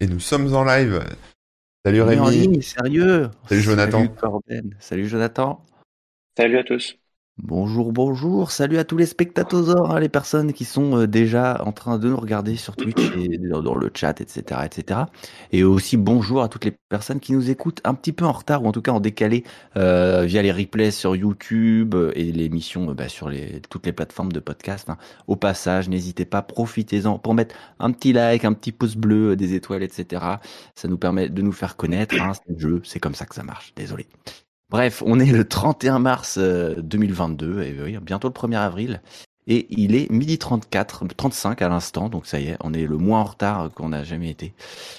et nous sommes en live. Salut est en Rémi. ligne, sérieux. Salut Jonathan. Salut Corben. Salut Jonathan. Salut à tous. Bonjour, bonjour. Salut à tous les spectateurs, hein, les personnes qui sont euh, déjà en train de nous regarder sur Twitch et dans, le chat, etc., etc. Et aussi bonjour à toutes les personnes qui nous écoutent un petit peu en retard ou en tout cas en décalé euh, via les replays sur YouTube euh, et l'émission bah, sur toutes les plateformes de podcast. hein. Au passage, n'hésitez pas, profitez-en pour mettre un petit like, un petit pouce bleu, des étoiles, etc. Ça nous permet de nous faire connaître. Hein, c'est le jeu, c'est comme ça que ça marche. Désolé. Bref, on est le 31 mars euh, 2022, et oui, bientôt le 1er avril, et il est midi 34, 35 à l'instant, donc ça y est, on est le moins en retard qu'on n'a jamais été.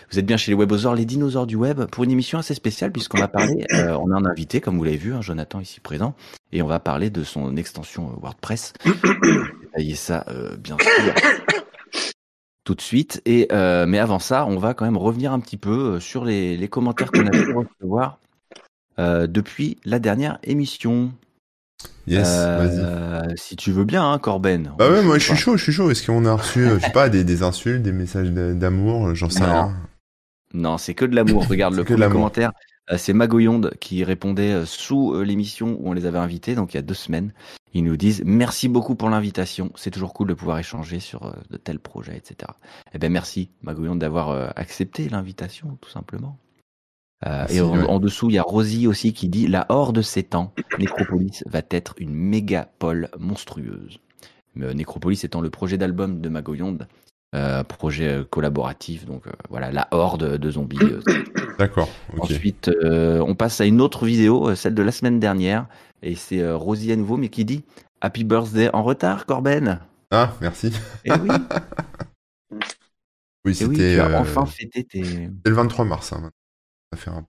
Vous êtes bien chez les Webosaures, les dinosaures du web, pour une émission assez spéciale, puisqu'on va parler, euh, on a un invité, comme vous l'avez vu, hein, Jonathan ici présent, et on va parler de son extension euh, WordPress. Détailler ça, euh, bien sûr. Tout de suite. Et euh, mais avant ça, on va quand même revenir un petit peu euh, sur les, les commentaires qu'on a pu recevoir euh, depuis la dernière émission. Yes, vas-y. Euh, si tu veux bien, hein, Corben. Bah ouais, moi je suis chaud, je suis chaud. Est-ce qu'on a reçu, euh, je sais pas, des, des insultes, des messages d'amour, j'en sais Non. rien. Non, c'est que de l'amour. Regarde le premier commentaire. c'est Magoyonde qui répondait sous l'émission où on les avait invités, donc il y a deux semaines. Ils nous disent merci beaucoup pour l'invitation. C'est toujours cool de pouvoir échanger sur de tels projets, etc. Eh ben merci Magoyonde d'avoir accepté l'invitation, tout simplement. Euh, et en, dessous, il y a Rosie aussi qui dit La horde s'étend. Nécropolis va être une mégapole monstrueuse. Euh, Nécropolis étant le projet d'album de Magoyonde, euh, projet collaboratif. Donc euh, voilà, la horde de zombies. D'accord. Ensuite, on passe à une autre vidéo, celle de la semaine dernière. Et c'est Rosie à nouveau, mais qui dit Happy birthday en retard, Corben Ah, merci. Eh oui, Oui, eh oui c'était euh, enfin fêté tes. c'était le 23 mars. Hein. Ça fait un...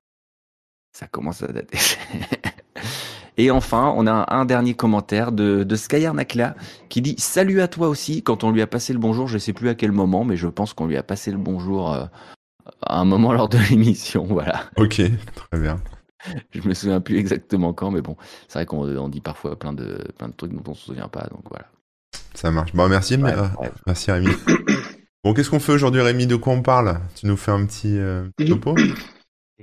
Ça commence à dater. Et enfin, on a un dernier commentaire de, de Skyar Nakla qui dit Salut à toi aussi. Quand on lui a passé le bonjour, je sais plus à quel moment, mais je pense qu'on lui a passé le bonjour euh, à un moment lors de l'émission. Voilà. Ok, très bien. Je me souviens plus exactement quand, mais bon, c'est vrai qu'on on dit parfois plein de, plein de trucs dont on se souvient pas. Donc voilà. Ça marche. Bon, merci, Ouais, euh, ouais. merci Rémi. Bon, qu'est-ce qu'on fait aujourd'hui, Rémi? De quoi on parle? Tu nous fais un petit, euh, topo?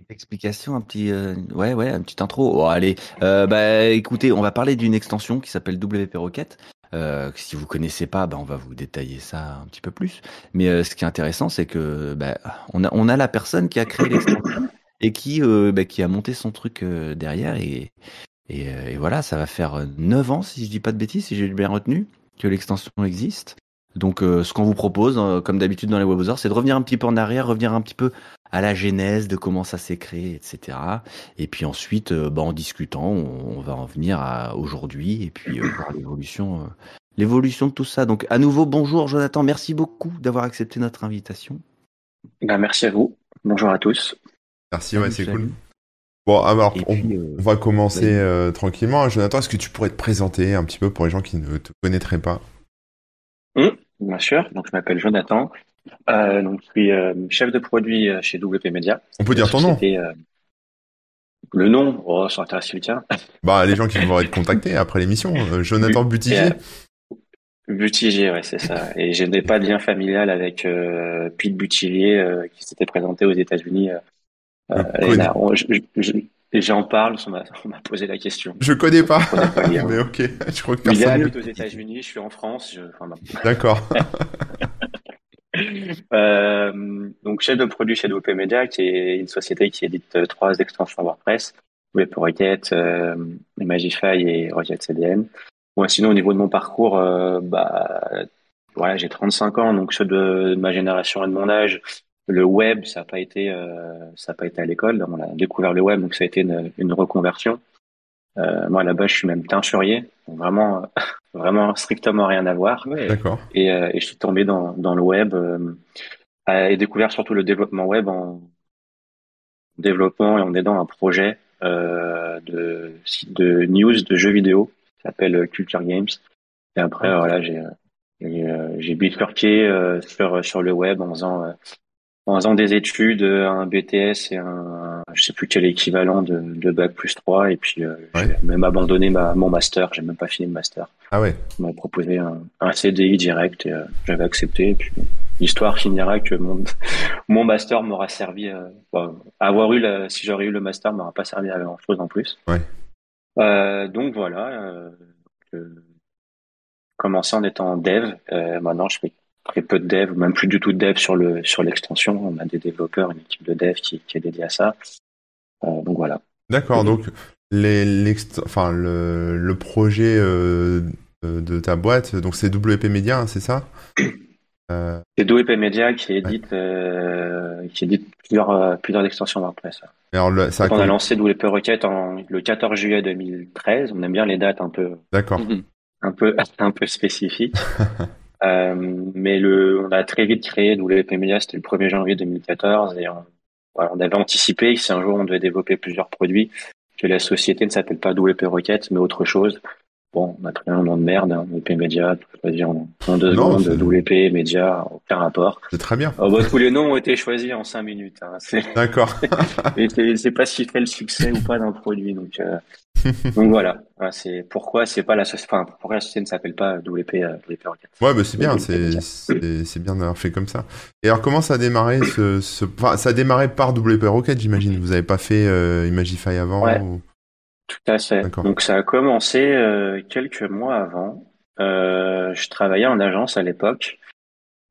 Explication, un petit, euh, ouais, ouais, un petit intro. Oh, allez, euh, bah, écoutez, on va parler d'une extension qui s'appelle WP Rocket. Euh, si vous connaissez pas, bah, on va vous détailler ça un petit peu plus. Mais euh, ce qui est intéressant, c'est que bah, on a, on a la personne qui a créé l'extension et qui, euh, bah, qui a monté son truc euh, derrière et, et, et voilà, ça va faire euh, 9 ans, si je dis pas de bêtises, si j'ai bien retenu, que l'extension existe. Donc, ce qu'on vous propose, comme d'habitude dans les webosars, c'est de revenir un petit peu en arrière, revenir un petit peu à la genèse de comment ça s'est créé, etc. Et puis ensuite, euh, bah, en discutant, on, on va en venir à aujourd'hui et puis euh, voir l'évolution, euh, l'évolution de tout ça. Donc, à nouveau, bonjour Jonathan, merci beaucoup d'avoir accepté notre invitation. Ben, merci à vous. Bonjour à tous. Merci, ouais, c'est cool. Bon, alors, on, puis, euh, on va commencer euh, tranquillement. Jonathan, est-ce que tu pourrais te présenter un petit peu pour les gens qui ne te connaîtraient pas? Bien sûr. Donc, je m'appelle Jonathan. Euh, donc, je suis euh, chef de produit euh, chez WP Media. On peut dire ton nom euh, Le nom, oh, ça intéresse quelqu'un. Bah, les gens qui vont être contactés après l'émission. Jonathan Butigier Et, Buttigier, ouais, c'est ça. Et je n'ai pas de lien familial avec Pete Buttigier euh, qui s'était présenté aux États-Unis. et là, on- je- je- m'a posé la question. Je connais pas. Je connais pas. Mais ok, je crois que Il personne. habite aux États-Unis, je suis en France. Je, enfin, bon. D'accord. Euh, donc chef de produit chez WP Media, qui est une société qui édite euh, trois extensions WordPress, WP Rocket, euh, Magify et Rocket CDN. Bon, sinon au niveau de mon parcours, bah voilà, j'ai 35 ans, donc ceux de, ma génération et de mon âge, le web, ça n'a pas été, pas été à l'école. On a découvert le web, donc ça a été une reconversion. Euh, moi là-bas, je suis même teinturier, vraiment, vraiment strictement rien à voir. D'accord. Et, euh, et je suis tombé dans, dans le web euh, et découvert surtout le développement web en développement et en aidant un projet euh, de, de news de jeux vidéo qui s'appelle Culture Games. Et après, voilà, j'ai j'ai euh, j'ai bifurqué euh, sur sur le web en faisant euh, en faisant des études, un BTS et un je sais plus quel équivalent de, de bac plus 3 et puis euh, Ouais. j'ai même abandonné ma, mon master, j'ai même pas fini le master. Ah ouais. On m'a proposé un, un CDI direct et euh, j'avais accepté et puis l'histoire finira que mon, mon master m'aura servi, euh, avoir eu la, si j'aurais eu le master, m'aura pas servi à grand chose en plus. Ouais. Euh, donc voilà, euh, commencé en étant dev. Euh, maintenant, je fais très peu de dev, même plus du tout de dev sur le sur l'extension. On a des développeurs, une équipe de dev qui, qui est dédiée à ça. Euh, donc voilà. D'accord. Donc les, enfin le, le projet euh, de ta boîte, donc c'est WP Media, hein, c'est ça? Euh... C'est WP Media qui édite euh, qui édite plusieurs plusieurs extensions WordPress. Alors le, ça on a lancé WP en le 14 juillet 2013. On aime bien les dates un peu. D'accord. Un peu un peu spécifiques. Euh, mais le, on a très vite créé WP Media, c'était le 1er janvier 2014 et on, on avait anticipé si un jour on devait développer plusieurs produits, que la société ne s'appelle pas WP Rocket, mais autre chose. Bon, on a pris un nom de merde, hein, WP Media, tout dire en, en deux Non, secondes, WP Media, aucun rapport. C'est très bien. Oh, bah, tous les noms ont été choisis en cinq minutes. Hein. C'est, D'accord. et c'est, pas si fait le succès ou pas d'un produit. Donc, euh, donc voilà. C'est pourquoi c'est pas la société, enfin, pourquoi la société ne s'appelle pas WP, euh, WP Rocket. Ouais, bah c'est bien, c'est bien d'avoir fait comme ça. Et alors comment ça a démarré ce, ce... Enfin, ça a démarré par WP Rocket, j'imagine? Vous avez pas fait euh, Imagify avant Ouais. ou- Tout à fait. Donc ça a commencé euh, quelques mois avant. Euh, je travaillais en agence à l'époque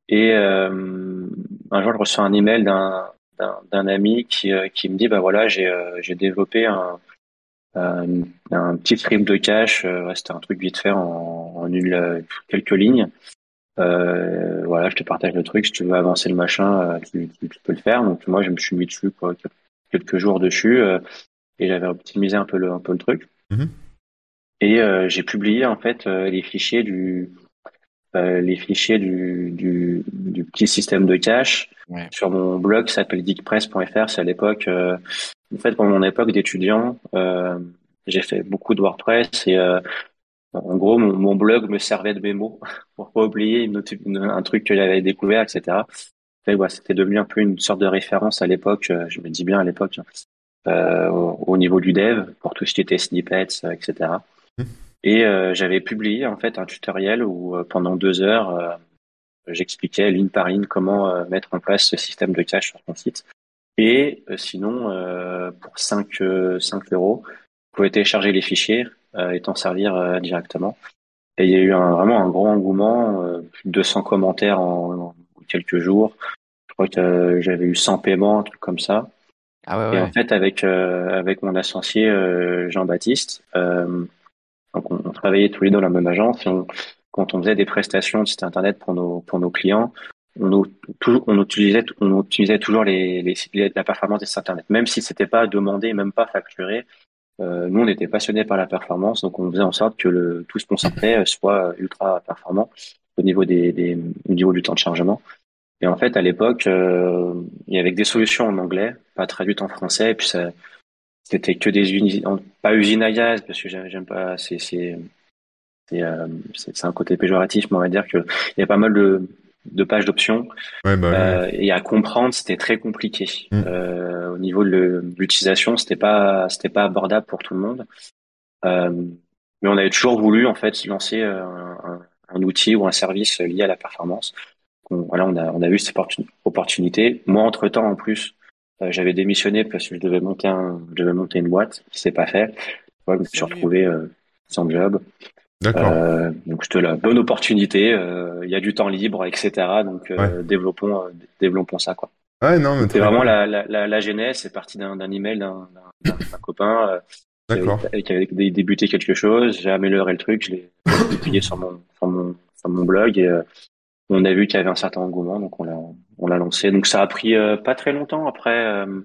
et euh, un jour je reçois un email d'un ami qui qui me dit bah voilà j'ai j'ai développé un un, un petit script de cache. ouais, C'était un truc vite fait en, en une quelques lignes. Voilà, je te partage le truc. Si tu veux avancer le machin, tu, tu- tu peux le faire. Donc moi je me suis mis dessus quoi, quelques jours dessus. Et j'avais optimisé un peu le, un peu le truc. Mhm. Et euh, j'ai publié en fait euh, les fichiers du euh, les fichiers du, du, du petit système de cache Ouais. sur mon blog qui s'appelle geekpress.fr. C'est à l'époque, en fait, pendant mon époque d'étudiant, j'ai fait beaucoup de WordPress et en gros, mon, mon blog me servait de mémo pour pas oublier une autre- une- un truc que j'avais découvert, etc. Et, ouais, c'était devenu un peu une sorte de référence à l'époque. Je me dis bien à l'époque. Euh, au, au niveau du dev pour tout ce qui était snippets, euh, etc. Mhm. Et euh, j'avais publié en fait un tutoriel où euh, pendant deux heures euh, j'expliquais ligne par ligne comment euh, mettre en place ce système de cache sur ton site. Et euh, sinon, euh, pour 5, euh, 5 euros, vous pouvez télécharger les fichiers euh, et t'en servir euh, directement. Et il y a eu un, vraiment un grand engouement, euh, plus de 200 commentaires en, en quelques jours. Je crois que euh, j'avais eu 100 paiements, un truc comme ça. Ah ouais, Et en fait, avec euh, avec mon associé euh, Jean-Baptiste, euh, donc on, on travaillait tous les deux dans la même agence. Et on, quand on faisait des prestations de site internet pour nos pour nos clients, on, on utilisait on utilisait toujours les, les, la performance des sites internet, même si c'était pas demandé, même pas facturé. Euh, nous, on était passionnés par la performance, donc on faisait en sorte que le, tout ce qu'on sortait soit ultra performant au niveau des, des au niveau du temps de chargement. Et en fait, à l'époque, euh, il y avait que des solutions en anglais, pas traduites en français, et puis ça, c'était que des usines, pas usines à gaz, parce que j'aime pas, c'est, c'est, c'est, euh, c'est c'est un côté péjoratif, mais on va dire que il y a pas mal de, de pages d'options, Ouais, bah, euh, et à comprendre, c'était très compliqué. Mm. Au niveau de l'utilisation, c'était pas, c'était pas abordable pour tout le monde. Mais on avait toujours voulu, en fait, lancer un, un, un outil ou un service lié à la performance. On, voilà, on a, on a vu cette opportun- opportunité. Moi, entre temps, en plus, euh, j'avais démissionné parce que je devais monter un, je devais monter une boîte, s'est pas fait. Ouais, je me suis retrouvé euh, sans job. D'accord. Euh, donc c'était la bonne opportunité. euh, Il y a du temps libre, etc. Donc euh, développons, euh, développons ça quoi. Ouais, non, mais C'est vraiment la, la, la, la genèse. C'est parti d'un d'un email d'un d'un- d'un copain euh, qui D'accord. avait, qui avait dé- débuté quelque chose. J'ai amélioré le truc. Je l'ai publié sur mon sur mon sur mon blog et on a vu qu'il y avait un certain engouement, donc on l'a on l'a lancé. Donc ça a pris euh, pas très longtemps après. euh,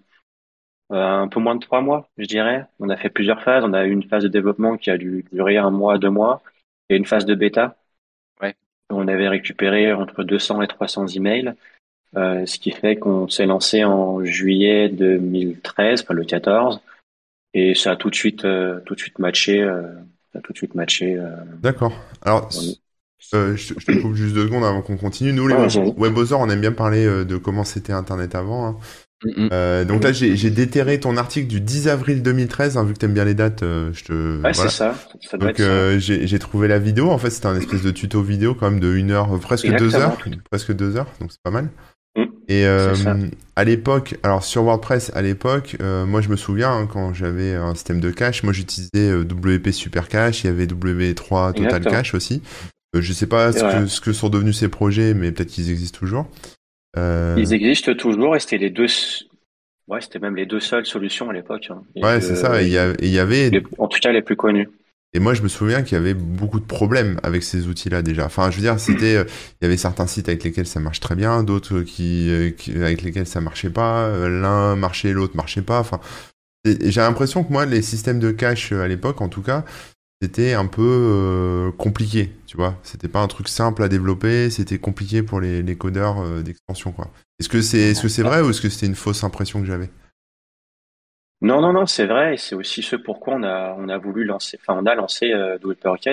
euh, un peu moins de trois mois, je dirais. On a fait plusieurs phases. On a eu une phase de développement qui a dû durer un mois, deux mois, et une phase de bêta. Ouais. On avait récupéré entre 200 et 300 emails, euh, ce qui fait qu'on s'est lancé en juillet 2013, enfin le 14, et ça a tout de suite, euh, tout de suite matché. euh, ça a tout de suite matché. euh. D'accord. Alors. Euh, je, te- je te coupe juste deux secondes avant qu'on continue. Nous, les Ouais, web- vas-y. webosers, on aime bien parler euh, de comment c'était Internet avant. hein. Mm, mm. donc là, j'ai déterré ton article du 10 avril 2013, hein, vu que t'aimes bien les dates, je te. Ouais, c'est ça. ça donc j'ai trouvé la vidéo. En fait, c'était un espèce de tuto vidéo quand même de une heure, presque deux heures, presque deux heures, donc c'est pas mal. Mm. Et euh, à l'époque, alors sur WordPress, à l'époque, euh, moi je me souviens hein, quand j'avais un système de cache, moi j'utilisais euh, WP Super Cache, il y avait W3 Total Cache aussi. Je sais pas ce que, ce que, sont devenus ces projets, mais peut-être qu'ils existent toujours. Ils existent toujours et c'était les deux. Ouais, c'était même les deux seules solutions à l'époque. Hein. Ouais, c'est ça. Il y, avait. en tout cas, les plus connus. Et moi, je me souviens qu'il y avait beaucoup de problèmes avec ces outils-là déjà. Enfin, je veux dire, c'était, euh, il y avait certains sites avec lesquels ça marche très bien, d'autres qui, euh, avec lesquels ça marchait pas. Euh, l'un marchait, l'autre marchait pas. Enfin, j'ai l'impression que moi, les systèmes de cache à l'époque, en tout cas, c'était un peu compliqué. Tu vois, c'était pas un truc simple à développer. C'était compliqué pour les, les codeurs d'extension, quoi. Est-ce que c'est, est-ce que c'est vrai ou est-ce que c'était une fausse impression que j'avais? Non, non, non, c'est vrai, et c'est aussi ce pourquoi on a, on a voulu lancer, enfin, on a lancé euh,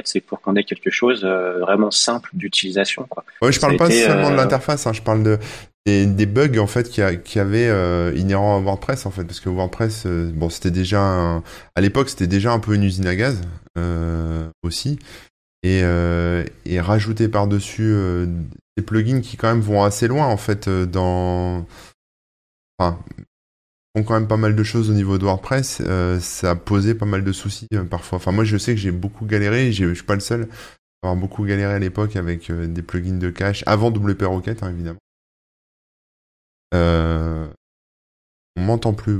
c'est pour qu'on ait quelque chose euh, vraiment simple d'utilisation, quoi. Ouais, je parle pas seulement de euh, l'interface, hein, je parle de des, bugs en fait qui, a, qui avaient euh, inhérents à WordPress en fait, parce que WordPress, bon, c'était déjà, à l'époque, c'était déjà un peu une usine à gaz aussi, et, et rajouter par dessus des plugins qui quand même vont assez loin en fait dans Enfin, quand même pas mal de choses au niveau de WordPress, euh, ça a posé pas mal de soucis euh, parfois. Enfin, moi, je sais que j'ai beaucoup galéré, je suis pas le seul à avoir beaucoup galéré à l'époque avec euh, des plugins de cache, avant WP Rocket, hein, évidemment. On m'entend plus.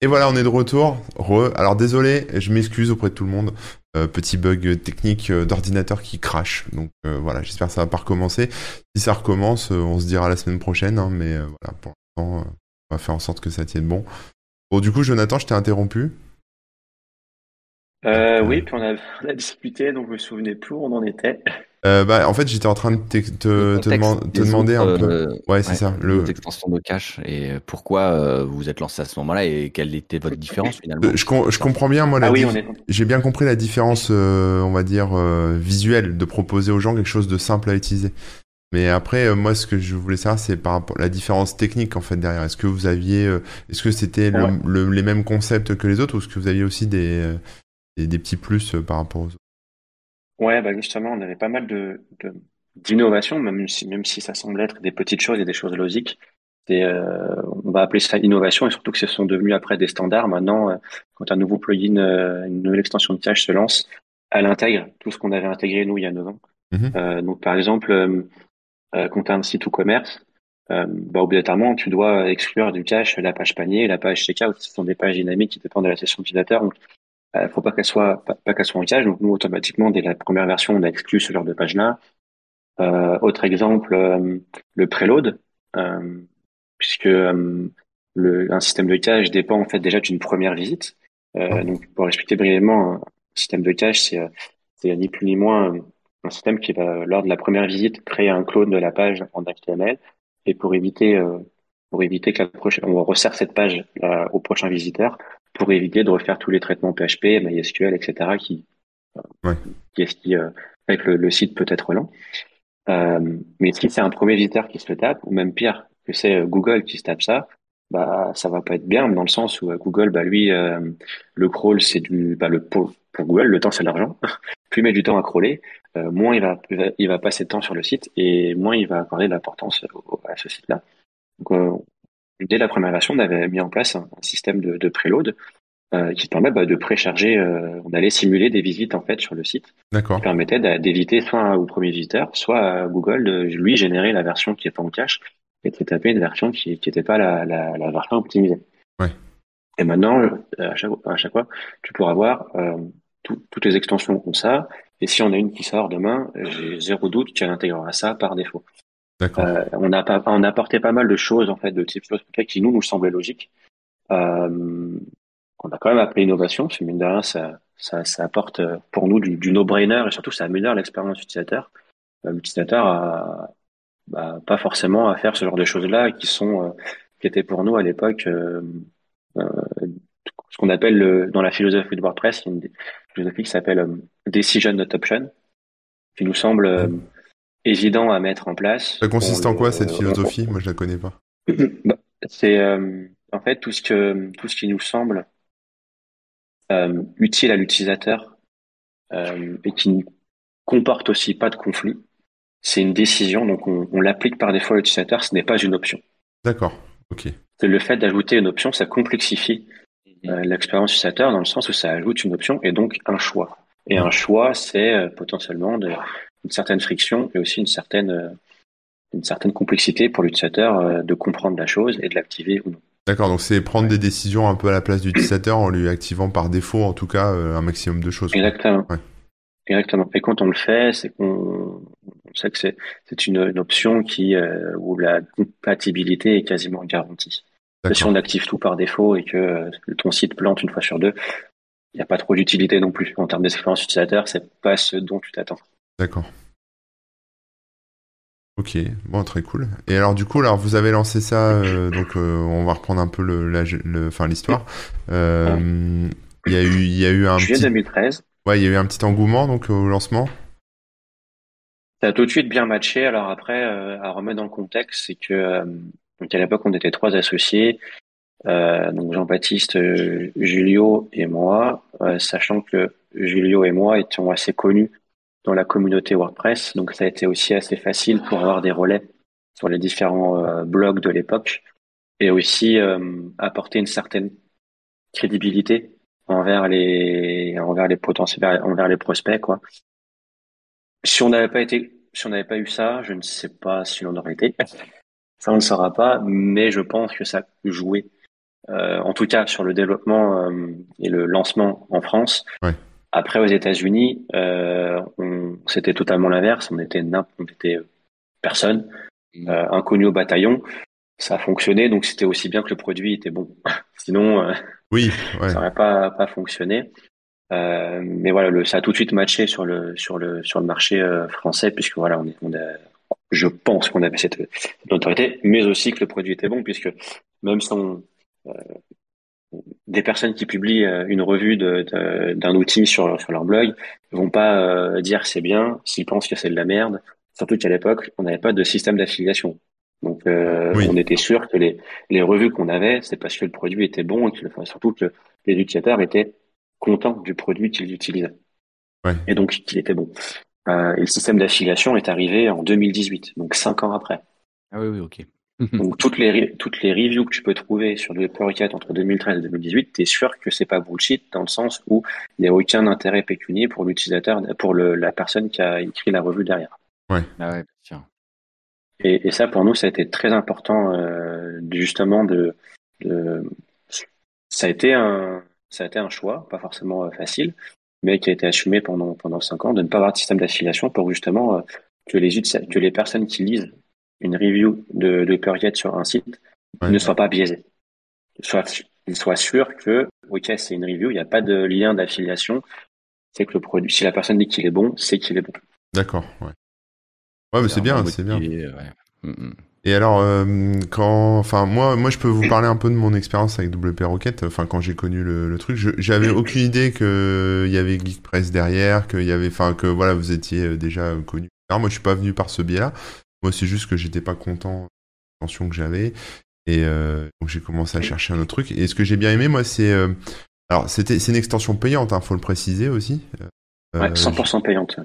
Et voilà, on est de retour. Alors désolé, je m'excuse auprès de tout le monde. petit bug technique d'ordinateur qui crache. Donc voilà, j'espère que ça va pas recommencer. Si ça recommence, on se dira la semaine prochaine. Hein, mais voilà, pour on va faire en sorte que ça tienne bon. Bon, du coup, Jonathan, je t'ai interrompu. Euh, oui, puis on a, discuté, donc je me souvenais plus où on en était. Euh, bah, en fait, j'étais en train de te, te, demander un peu. Euh, ouais, c'est ça. Le de cache et pourquoi vous vous êtes lancé à ce moment-là et quelle était votre différence finalement. Je, je comprends bien moi. Ah, oui, J'ai bien compris la différence, on va dire visuelle, de proposer aux gens quelque chose de simple à utiliser. Mais après, euh, moi, ce que je voulais savoir, c'est par rapport à la différence technique en fait derrière. Est-ce que vous aviez, euh, est-ce que c'était les mêmes concepts que les autres, ou est-ce que vous aviez aussi des, euh, des, petits plus par rapport aux autres? Ouais, bah justement, on avait pas mal de, d'innovation, même si même si ça semble être des petites choses et des choses logiques. Et, on va appeler ça innovation, et surtout que ce sont devenus après des standards. Maintenant, quand un nouveau plugin, une nouvelle extension de cache se lance, elle intègre tout ce qu'on avait intégré nous il y a 9 ans. Mmh donc par exemple euh, quand tu as un site ou commerce, euh, bah, obligatoirement, tu dois exclure du cache la page panier la page checkout. Ce sont des pages dynamiques qui dépendent de la session utilisateur. Donc, euh, faut pas qu'elles soient pas, qu'elles soient en cache. Donc, nous, automatiquement, dès la première version, on a exclu ce genre de page-là. Euh, autre exemple, euh, le preload, euh, puisque le, un système de cache dépend en fait déjà d'une première visite. donc, pour expliquer brièvement, un système de cache, c'est ni plus ni moins un système qui va, lors de la première visite, créer un clone de la page en HTML. Et pour éviter, euh, pour éviter que la prochaine, on resserre cette page euh, au prochain visiteur, pour éviter de refaire tous les traitements PHP, MySQL, etc., qui, euh, qui, qui avec le, site peut être lent. mais si c'est un premier visiteur qui se le tape, ou même pire, que c'est Google qui se tape ça, bah ça va pas être bien dans le sens où Google, bah lui, le crawl c'est du, bah le pour, pour Google, le temps c'est l'argent. plus il met du temps à crawler, euh, moins il va, il va passer de temps sur le site et moins il va accorder de l'importance à ce site-là. Donc, euh, dès la première version, on avait mis en place un, système de, de préload euh, qui permet bah, de précharger. on allait simuler des visites en fait sur le site. D'accord. Qui permettait d'éviter soit au premier visiteur, soit à Google de lui générer la version qui est pas en cache et de taper une version qui n'était pas la, la, la, version optimisée. Ouais. Et maintenant, à chaque, à chaque fois, tu pourras voir toutes les extensions ont ça. Et si on a une qui sort demain, j'ai zéro doute qu'elle intégrera ça par défaut. Euh, on a pas, on a apporté pas mal de choses en fait de type qui nous nous semblaient logiques. Euh, on a quand même appelé innovation, parce que mine de rien, ça, ça, ça apporte pour nous du, du no-brainer et surtout ça améliore l'expérience utilisateur. Euh, l'utilisateur a bah, pas forcément à faire ce genre de choses-là qui sont euh, qui étaient pour nous à l'époque euh, ce qu'on appelle le, dans la philosophie de WordPress, une philosophie qui s'appelle euh, Decision Not Option, qui nous semble euh, évident à mettre en place. Ça consiste en quoi cette philosophie? Moi, je la connais pas. bah, C'est en fait tout ce que tout ce qui nous semble utile à l'utilisateur et qui ne comporte aussi pas de conflit. C'est une décision, donc on, on l'applique par défaut à l'utilisateur, ce n'est pas une option. D'accord, ok. Le fait d'ajouter une option, ça complexifie euh, l'expérience utilisateur dans le sens où ça ajoute une option et donc un choix. Et un choix, c'est euh, potentiellement de, une certaine friction et aussi une certaine, euh, une certaine complexité pour l'utilisateur de comprendre la chose et de l'activer ou non. D'accord, donc c'est prendre des décisions un peu à la place de l'utilisateur en lui activant par défaut, en tout cas, un maximum de choses. Exactement. Exactement. Et quand on le fait, c'est qu'on sait que c'est une, une, option qui où la compatibilité est quasiment garantie. Si on active tout par défaut et que euh, ton site plante une fois sur deux, il n'y a pas trop d'utilité non plus. En termes d'expérience utilisateur, c'est pas ce dont tu t'attends. D'accord. Ok, bon, très cool. Et alors, du coup, alors, vous avez lancé ça, euh, donc euh, on va reprendre un peu le, le, enfin, l'histoire. Il y a eu, il y a eu un Juillet 2013. Ouais, il y a eu un petit engouement donc au lancement. Ça a tout de suite bien matché. Alors après, à remettre dans le contexte, c'est que donc à l'époque, on était trois associés, euh, donc Jean-Baptiste, euh, Julio et moi, euh, sachant que Julio et moi étions assez connus dans la communauté WordPress, donc ça a été aussi assez facile pour avoir des relais sur les différents euh, blogs de l'époque et aussi apporter une certaine crédibilité envers les envers les potentiels envers les prospects quoi. Si on n'avait pas été si on n'avait pas eu ça, je ne sais pas si on aurait été. Ça, on ne saura pas, mais je pense que ça peut jouer. Euh, en tout cas, sur le développement euh, et le lancement en France. Ouais. Après, aux États-Unis, euh, c'était totalement l'inverse. On était, on était euh, personne, mmh. euh, inconnu au bataillon. Ça a fonctionné, donc c'était aussi bien que le produit était bon. Sinon, euh, oui, ouais. ça n'aurait pas pas fonctionné. mais voilà, le, ça a tout de suite matché sur le sur le sur le marché français puisque voilà, on est on a, je pense qu'on avait cette, cette, autorité, mais aussi que le produit était bon, puisque même sans euh, des personnes qui publient euh, une revue d'un de, outil sur, sur leur blog vont pas euh, dire c'est bien s'ils pensent que c'est de la merde. Surtout qu'à l'époque, on n'avait pas de système d'affiliation. Donc, euh, oui. on était sûr que les, les revues qu'on avait, c'est parce que le produit était bon et que, enfin, surtout que les utilisateurs étaient contents du produit qu'ils utilisaient. Ouais. Et donc, qu'il était bon. Euh, et le système d'affiliation est arrivé en 2018, donc cinq ans après. Ah oui, oui, ok. Donc toutes les toutes les reviews que tu peux trouver sur le Powercat entre 2013 et 2018, tu es sûr que c'est pas bullshit dans le sens où il n'y a aucun intérêt pécunier pour l'utilisateur, pour le, la personne qui a écrit la revue derrière. Ouais. Ah ouais, bien Et, et, ça pour nous, ça a été très important euh, justement de, de, ça a été un ça a été un choix, pas forcément euh, facile, mais qui a été assumé pendant pendant cinq ans de ne pas avoir de système d'affiliation pour justement euh, que les que les personnes qui lisent une review de, de sur un site ouais. ne soient pas biaisées, soit ils soient sûrs que ok c'est une review, il n'y a pas de lien d'affiliation, c'est que le produit, si la personne dit qu'il est bon, c'est qu'il est bon. D'accord, ouais. Ouais, mais c'est bien, c'est bien. Ouais. Et alors, euh, quand, enfin, moi, moi, je peux vous parler un peu de mon expérience avec WP Rocket. Enfin, quand j'ai connu le, le truc, j'avais aucune idée que il y avait Geekpress derrière, qu'il y avait, enfin, que voilà, vous étiez déjà connu. Alors, moi, je suis pas venu par ce biais-là. Moi, c'est juste que j'étais pas content de l'attention que j'avais, et euh, donc j'ai commencé à chercher un autre truc. Et ce que j'ai bien aimé, moi, c'est, euh, alors, c'était, c'est une extension payante, hein, faut le préciser aussi. ouais, 100% payante.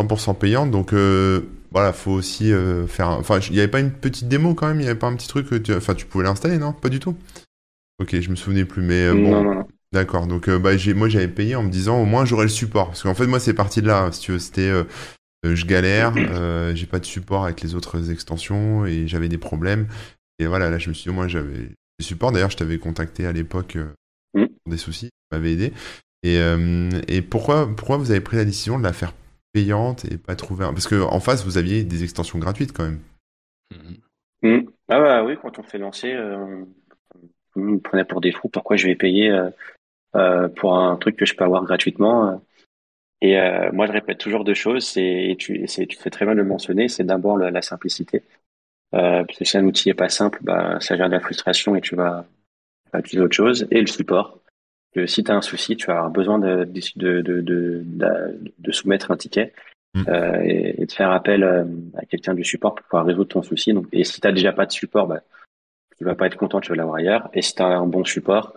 100% payante, donc euh, voilà, faut aussi euh, faire. Un... Enfin, il n'y avait pas une petite démo quand même, il n'y avait pas un petit truc que tu, enfin, tu pouvais l'installer, non? Pas du tout? Ok, je me souvenais plus, mais euh, bon. Non, non, non. D'accord, donc bah, j'ai, moi j'avais payé en me disant au moins j'aurais le support, parce qu'en fait moi c'est parti de là. Si tu veux, c'était je galère, j'ai pas de support avec les autres extensions et j'avais des problèmes. Et voilà, là je me suis dit au moins j'avais le support. D'ailleurs, je t'avais contacté à l'époque mm. pour des soucis, tu m'avais aidé. Et, et pourquoi, pourquoi vous avez pris la décision de la faire payante et pas trouver un... parce que en face vous aviez des extensions gratuites quand même. Mmh. Ah bah oui, quand on s'est lancé, euh, on me prenait pour des fous. Pourquoi je vais payer euh, euh, pour un truc que je peux avoir gratuitement Et euh, moi, je répète toujours deux choses. C'est et tu, c'est, tu fais très bien de le mentionner. C'est d'abord la, la simplicité. Euh, parce que si un outil est pas simple, bah ça gère de la frustration et tu vas, utiliser autre chose. Et le support que si tu as un souci, tu vas avoir besoin de, de, de, de, de soumettre un ticket mmh. euh, et, et, de faire appel euh, à quelqu'un du support pour pouvoir résoudre ton souci. Donc, et si tu n'as déjà pas de support, bah, tu vas pas être content, tu vas l'avoir ailleurs. Et si tu as un bon support,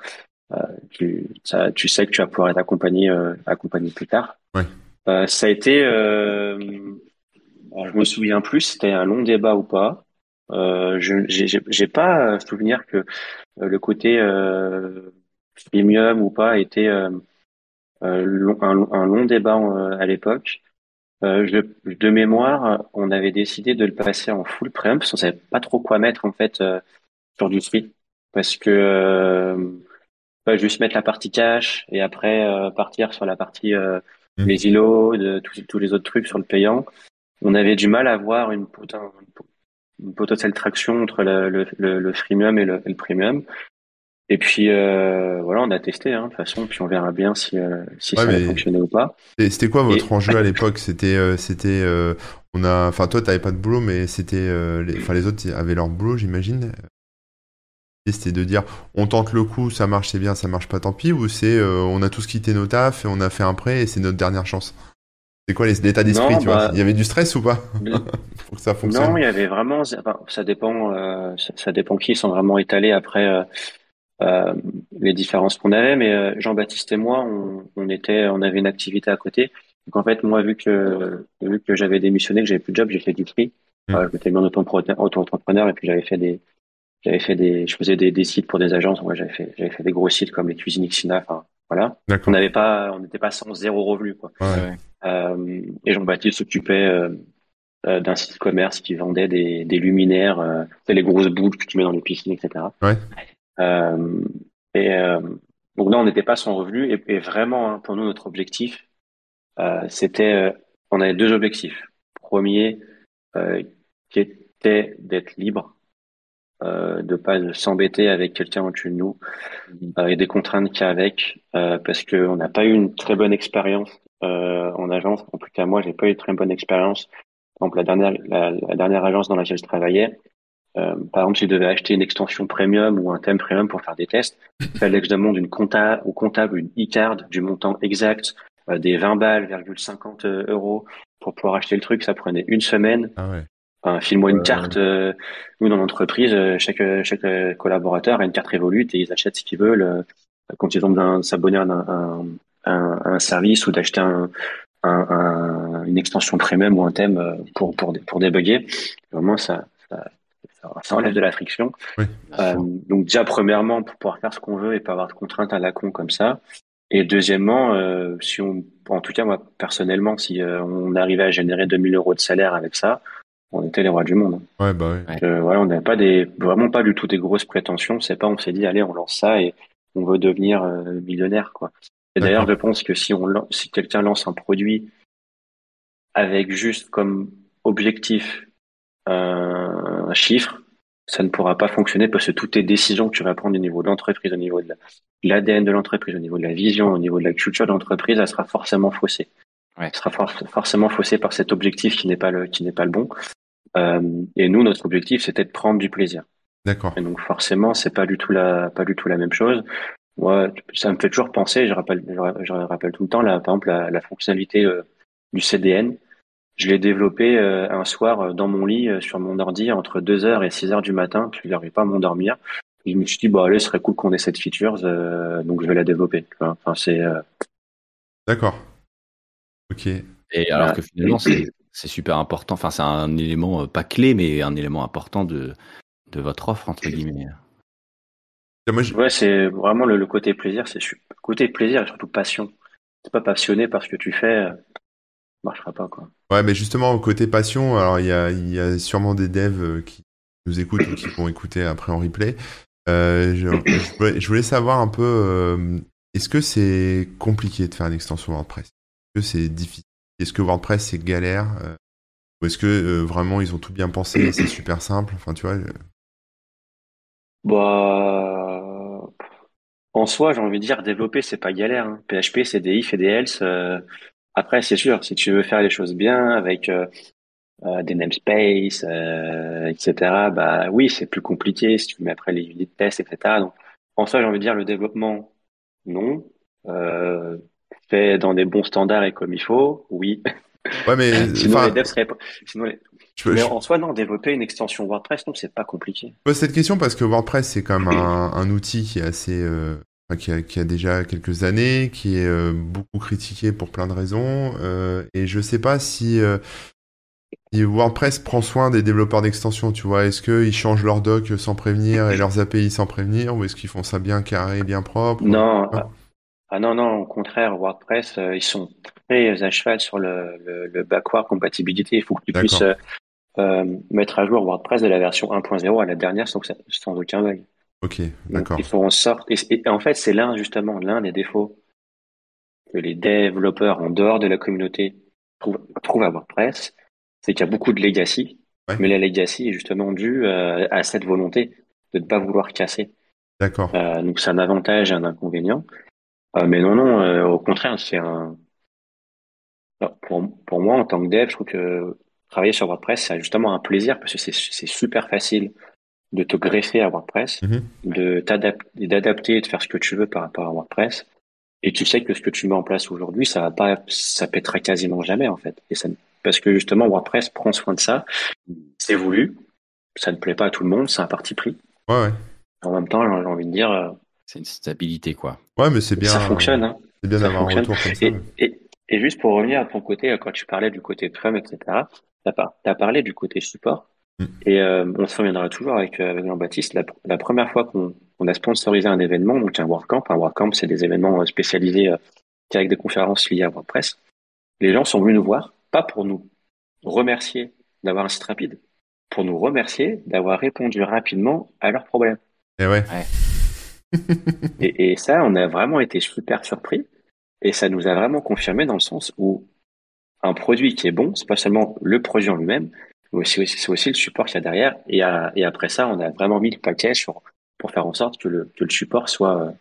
tu, ça, tu sais que tu vas pouvoir être accompagné, euh, accompagné plus tard. Ouais. Euh, ça a été, euh, alors, je me souviens plus, c'était un long débat ou pas. Euh, je j'ai pas souvenir que le côté premium ou pas était long, un, un, long débat à l'époque. Euh, de mémoire, on avait décidé de le passer en full premium parce qu'on savait pas trop quoi mettre en fait euh, sur du free parce que pas juste mettre la partie cash et après euh, partir sur la partie euh, mmh. les îlots, de tous les autres trucs sur le payant. On avait du mal à avoir une, une potentielle traction entre le, le, le, freemium et le, et le premium. Et puis euh, voilà, on a testé hein, de toute façon, puis on verra bien si, euh, si ça va fonctionner ou pas. C'était quoi votre enjeu à l'époque? C'était, c'était, on a, enfin toi t'avais pas de boulot, mais c'était, les, enfin les autres avaient leur boulot, j'imagine? C'était de dire, on tente le coup, ça marche, c'est bien, ça marche pas, tant pis, ou c'est, on a tous quitté nos tafs et on a fait un prêt et c'est notre dernière chance. C'est quoi l'état d'esprit, tu vois? bah, Il y avait du stress ou pas? Pour que ça fonctionne. Non, il y avait vraiment, ça dépend, ça, ça, dépend qui sont vraiment étalés après euh, les différences qu'on avait. Mais euh, Jean-Baptiste et moi, on, on, était, on avait une activité à côté. Donc en fait, moi, vu que vu que j'avais démissionné, que j'avais plus de job, j'ai fait du free. Mmh. Euh, j'étais mon auto-entrepreneur et puis j'avais fait des j'avais fait des je faisais des, des sites pour des agences. Ouais, j'avais fait j'avais fait des gros sites comme les cuisines Xina. Enfin voilà. On n'avait pas on n'était pas sans zéro revenu quoi. Ouais. Euh, et Jean-Baptiste s'occupait euh, euh, d'un site commerce qui vendait des, des luminaires, euh, les grosses boules que tu mets dans les piscines, etc. Ouais. Euh, et euh, donc là, on n'était pas sans revenu. Et, et vraiment, hein, pour nous, notre objectif, euh, c'était, on avait deux objectifs. Premier, qui était d'être libre, euh, de pas s'embêter avec quelqu'un au-dessus de nous, avec des contraintes qu'il y a avec, euh, parce qu'on n'a pas eu une très bonne expérience euh, en agence. En tout cas, moi, j'ai pas eu une très bonne expérience. Par exemple, la dernière, la, la dernière agence dans laquelle je travaillais, euh, par exemple, si je devais acheter une extension premium ou un thème premium pour faire des tests, il fallait que je demande une compta, au comptable une e-card du montant exact, euh, des 20 balles, 50 euh, euros pour pouvoir acheter le truc. Ça prenait une semaine. Ah ouais. Enfin, file-moi une carte. Euh, nous, dans l'entreprise, chaque, chaque collaborateur a une carte Revolut et ils achètent ce qu'ils veulent. quand ils ont besoin de s'abonner à un, un, un, service ou d'acheter un, un, une extension premium ou un thème pour, pour, pour débugger. Vraiment, ça, ça, ça enlève de la friction. euh, donc déjà premièrement pour pouvoir faire ce qu'on veut et pas avoir de contraintes à la con comme ça. Et deuxièmement, euh, si on, en tout cas moi personnellement, si euh, on arrivait à générer 2000 euros de salaire avec ça, on était les rois du monde. Ouais bah. Euh, voilà, on n'avait pas des, vraiment pas du tout des grosses prétentions. C'est pas, on s'est dit allez, on lance ça et on veut devenir euh, millionnaire quoi. Et d'ailleurs, je pense que si on, si quelqu'un lance un produit avec juste comme objectif un chiffre, ça ne pourra pas fonctionner parce que toutes les décisions que tu vas prendre au niveau de l'entreprise, au niveau de l'ADN de l'entreprise, au niveau de la vision, au niveau de la culture de l'entreprise, elle sera forcément faussée. Ouais. Elle sera forcément faussée par cet objectif qui n'est pas le qui n'est pas le bon. Euh, et nous, notre objectif, c'était de prendre du plaisir. D'accord. Et donc forcément, c'est pas du tout la pas du tout la même chose. Moi, ça me fait toujours penser. Je rappelle, je rappelle tout le temps, là, par exemple, la, la fonctionnalité euh, du CDN je l'ai développé euh, un soir dans mon lit euh, sur mon ordi entre 2h et 6h du matin, puis n'arrivais pas à m'endormir. je me suis dit, bah allez, ce serait cool qu'on ait cette feature, donc je vais la développer. Enfin, c'est. D'accord. Ok. Et alors que finalement, c'est super important. Enfin, c'est un élément pas clé, mais un élément important de, de votre offre entre guillemets. Moi, ouais, c'est vraiment le, côté plaisir. C'est côté plaisir et surtout passion. C'est pas passionné parce que tu fais marchera pas quoi. Ouais, mais justement côté passion, alors il y a, y a, sûrement des devs euh, qui nous écoutent ou qui vont écouter après en replay. Euh, je, je, voulais, savoir un peu, euh, est-ce que c'est compliqué de faire une extension WordPress? Est-ce que c'est difficile? Est-ce que WordPress c'est galère Ou est-ce que vraiment ils ont tout bien pensé et c'est super simple Enfin, tu vois. Bah, en soi, j'ai envie de dire développer c'est pas galère. Hein. PHP c'est des if et des else. Après, c'est sûr, si tu veux faire les choses bien avec euh, euh, des namespaces, euh, etc., bah oui, c'est plus compliqué si tu mets après les unités de test, etc. En soi, j'ai envie de dire le développement, non. Fait dans des bons standards et comme il faut, oui. Ouais, mais sinon les devs seraient, sinon les, mais en soi, non, développer une extension WordPress, non, c'est pas compliqué. Je pose cette question parce que WordPress, c'est quand même un, outil qui est assez, euh, qui, a, qui, a, déjà quelques années, qui est euh, beaucoup critiqué pour plein de raisons, euh, et je sais pas si, si, WordPress prend soin des développeurs d'extensions, tu vois. Est-ce qu'ils changent leurs docs sans prévenir et leurs API sans prévenir, ou est-ce qu'ils font ça bien carré, bien propre Non. Ah non, non, au contraire, WordPress, ils sont très à cheval sur le, le, le backward compatibilité. Il faut que tu puisses euh, mettre à jour WordPress de la version 1.0 à la dernière sans, sans aucun bug. Ok, d'accord. Il faut en sorte. Et, en fait, c'est l'un justement l'un des défauts que les développeurs en dehors de la communauté trouvent, à WordPress, c'est qu'il y a beaucoup de legacy, mais la legacy est justement due euh, à cette volonté de ne pas vouloir casser. D'accord. Euh, donc c'est un avantage et un inconvénient. Euh, mais non, non, au contraire, c'est un. Pour, pour moi, en tant que dev, je trouve que travailler sur WordPress, c'est justement un plaisir parce que c'est super facile de te greffer à WordPress, mhm. de t'adapter, d'adapter et de faire ce que tu veux par rapport à WordPress. Et tu sais que ce que tu mets en place aujourd'hui, ça va pas, ça pètera quasiment jamais, en fait. Et ça, parce que justement, WordPress prend soin de ça. C'est voulu. Ça ne plaît pas à tout le monde. C'est un parti pris. Ouais, ouais. En même temps, j'ai envie de dire. Euh, c'est une stabilité, quoi. Ouais, mais c'est bien. Ça fonctionne, hein. C'est bien d'avoir un retour comme ça. Et, et, juste pour revenir à ton côté, quand tu parlais du côté Chrome, etc., tu as, parlé du côté support. Mm. Et euh, on se reviendra toujours avec, euh, avec Jean-Baptiste. La, première fois qu'on a sponsorisé un événement, donc un WordCamp, un WordCamp, c'est des événements euh, spécialisés avec des conférences liées à WordPress. Les gens sont venus nous voir, pas pour nous remercier d'avoir un site rapide, pour nous remercier d'avoir répondu rapidement à leurs problèmes. Et ouais. et, et, ça, on a vraiment été super surpris. Et ça nous a vraiment confirmé dans le sens où un produit qui est bon, c'est pas seulement le produit en lui-même, mais c'est aussi, le support qu'il y a derrière. Et, et, après ça, on a vraiment mis le paquet pour faire en sorte que le, que le support soit,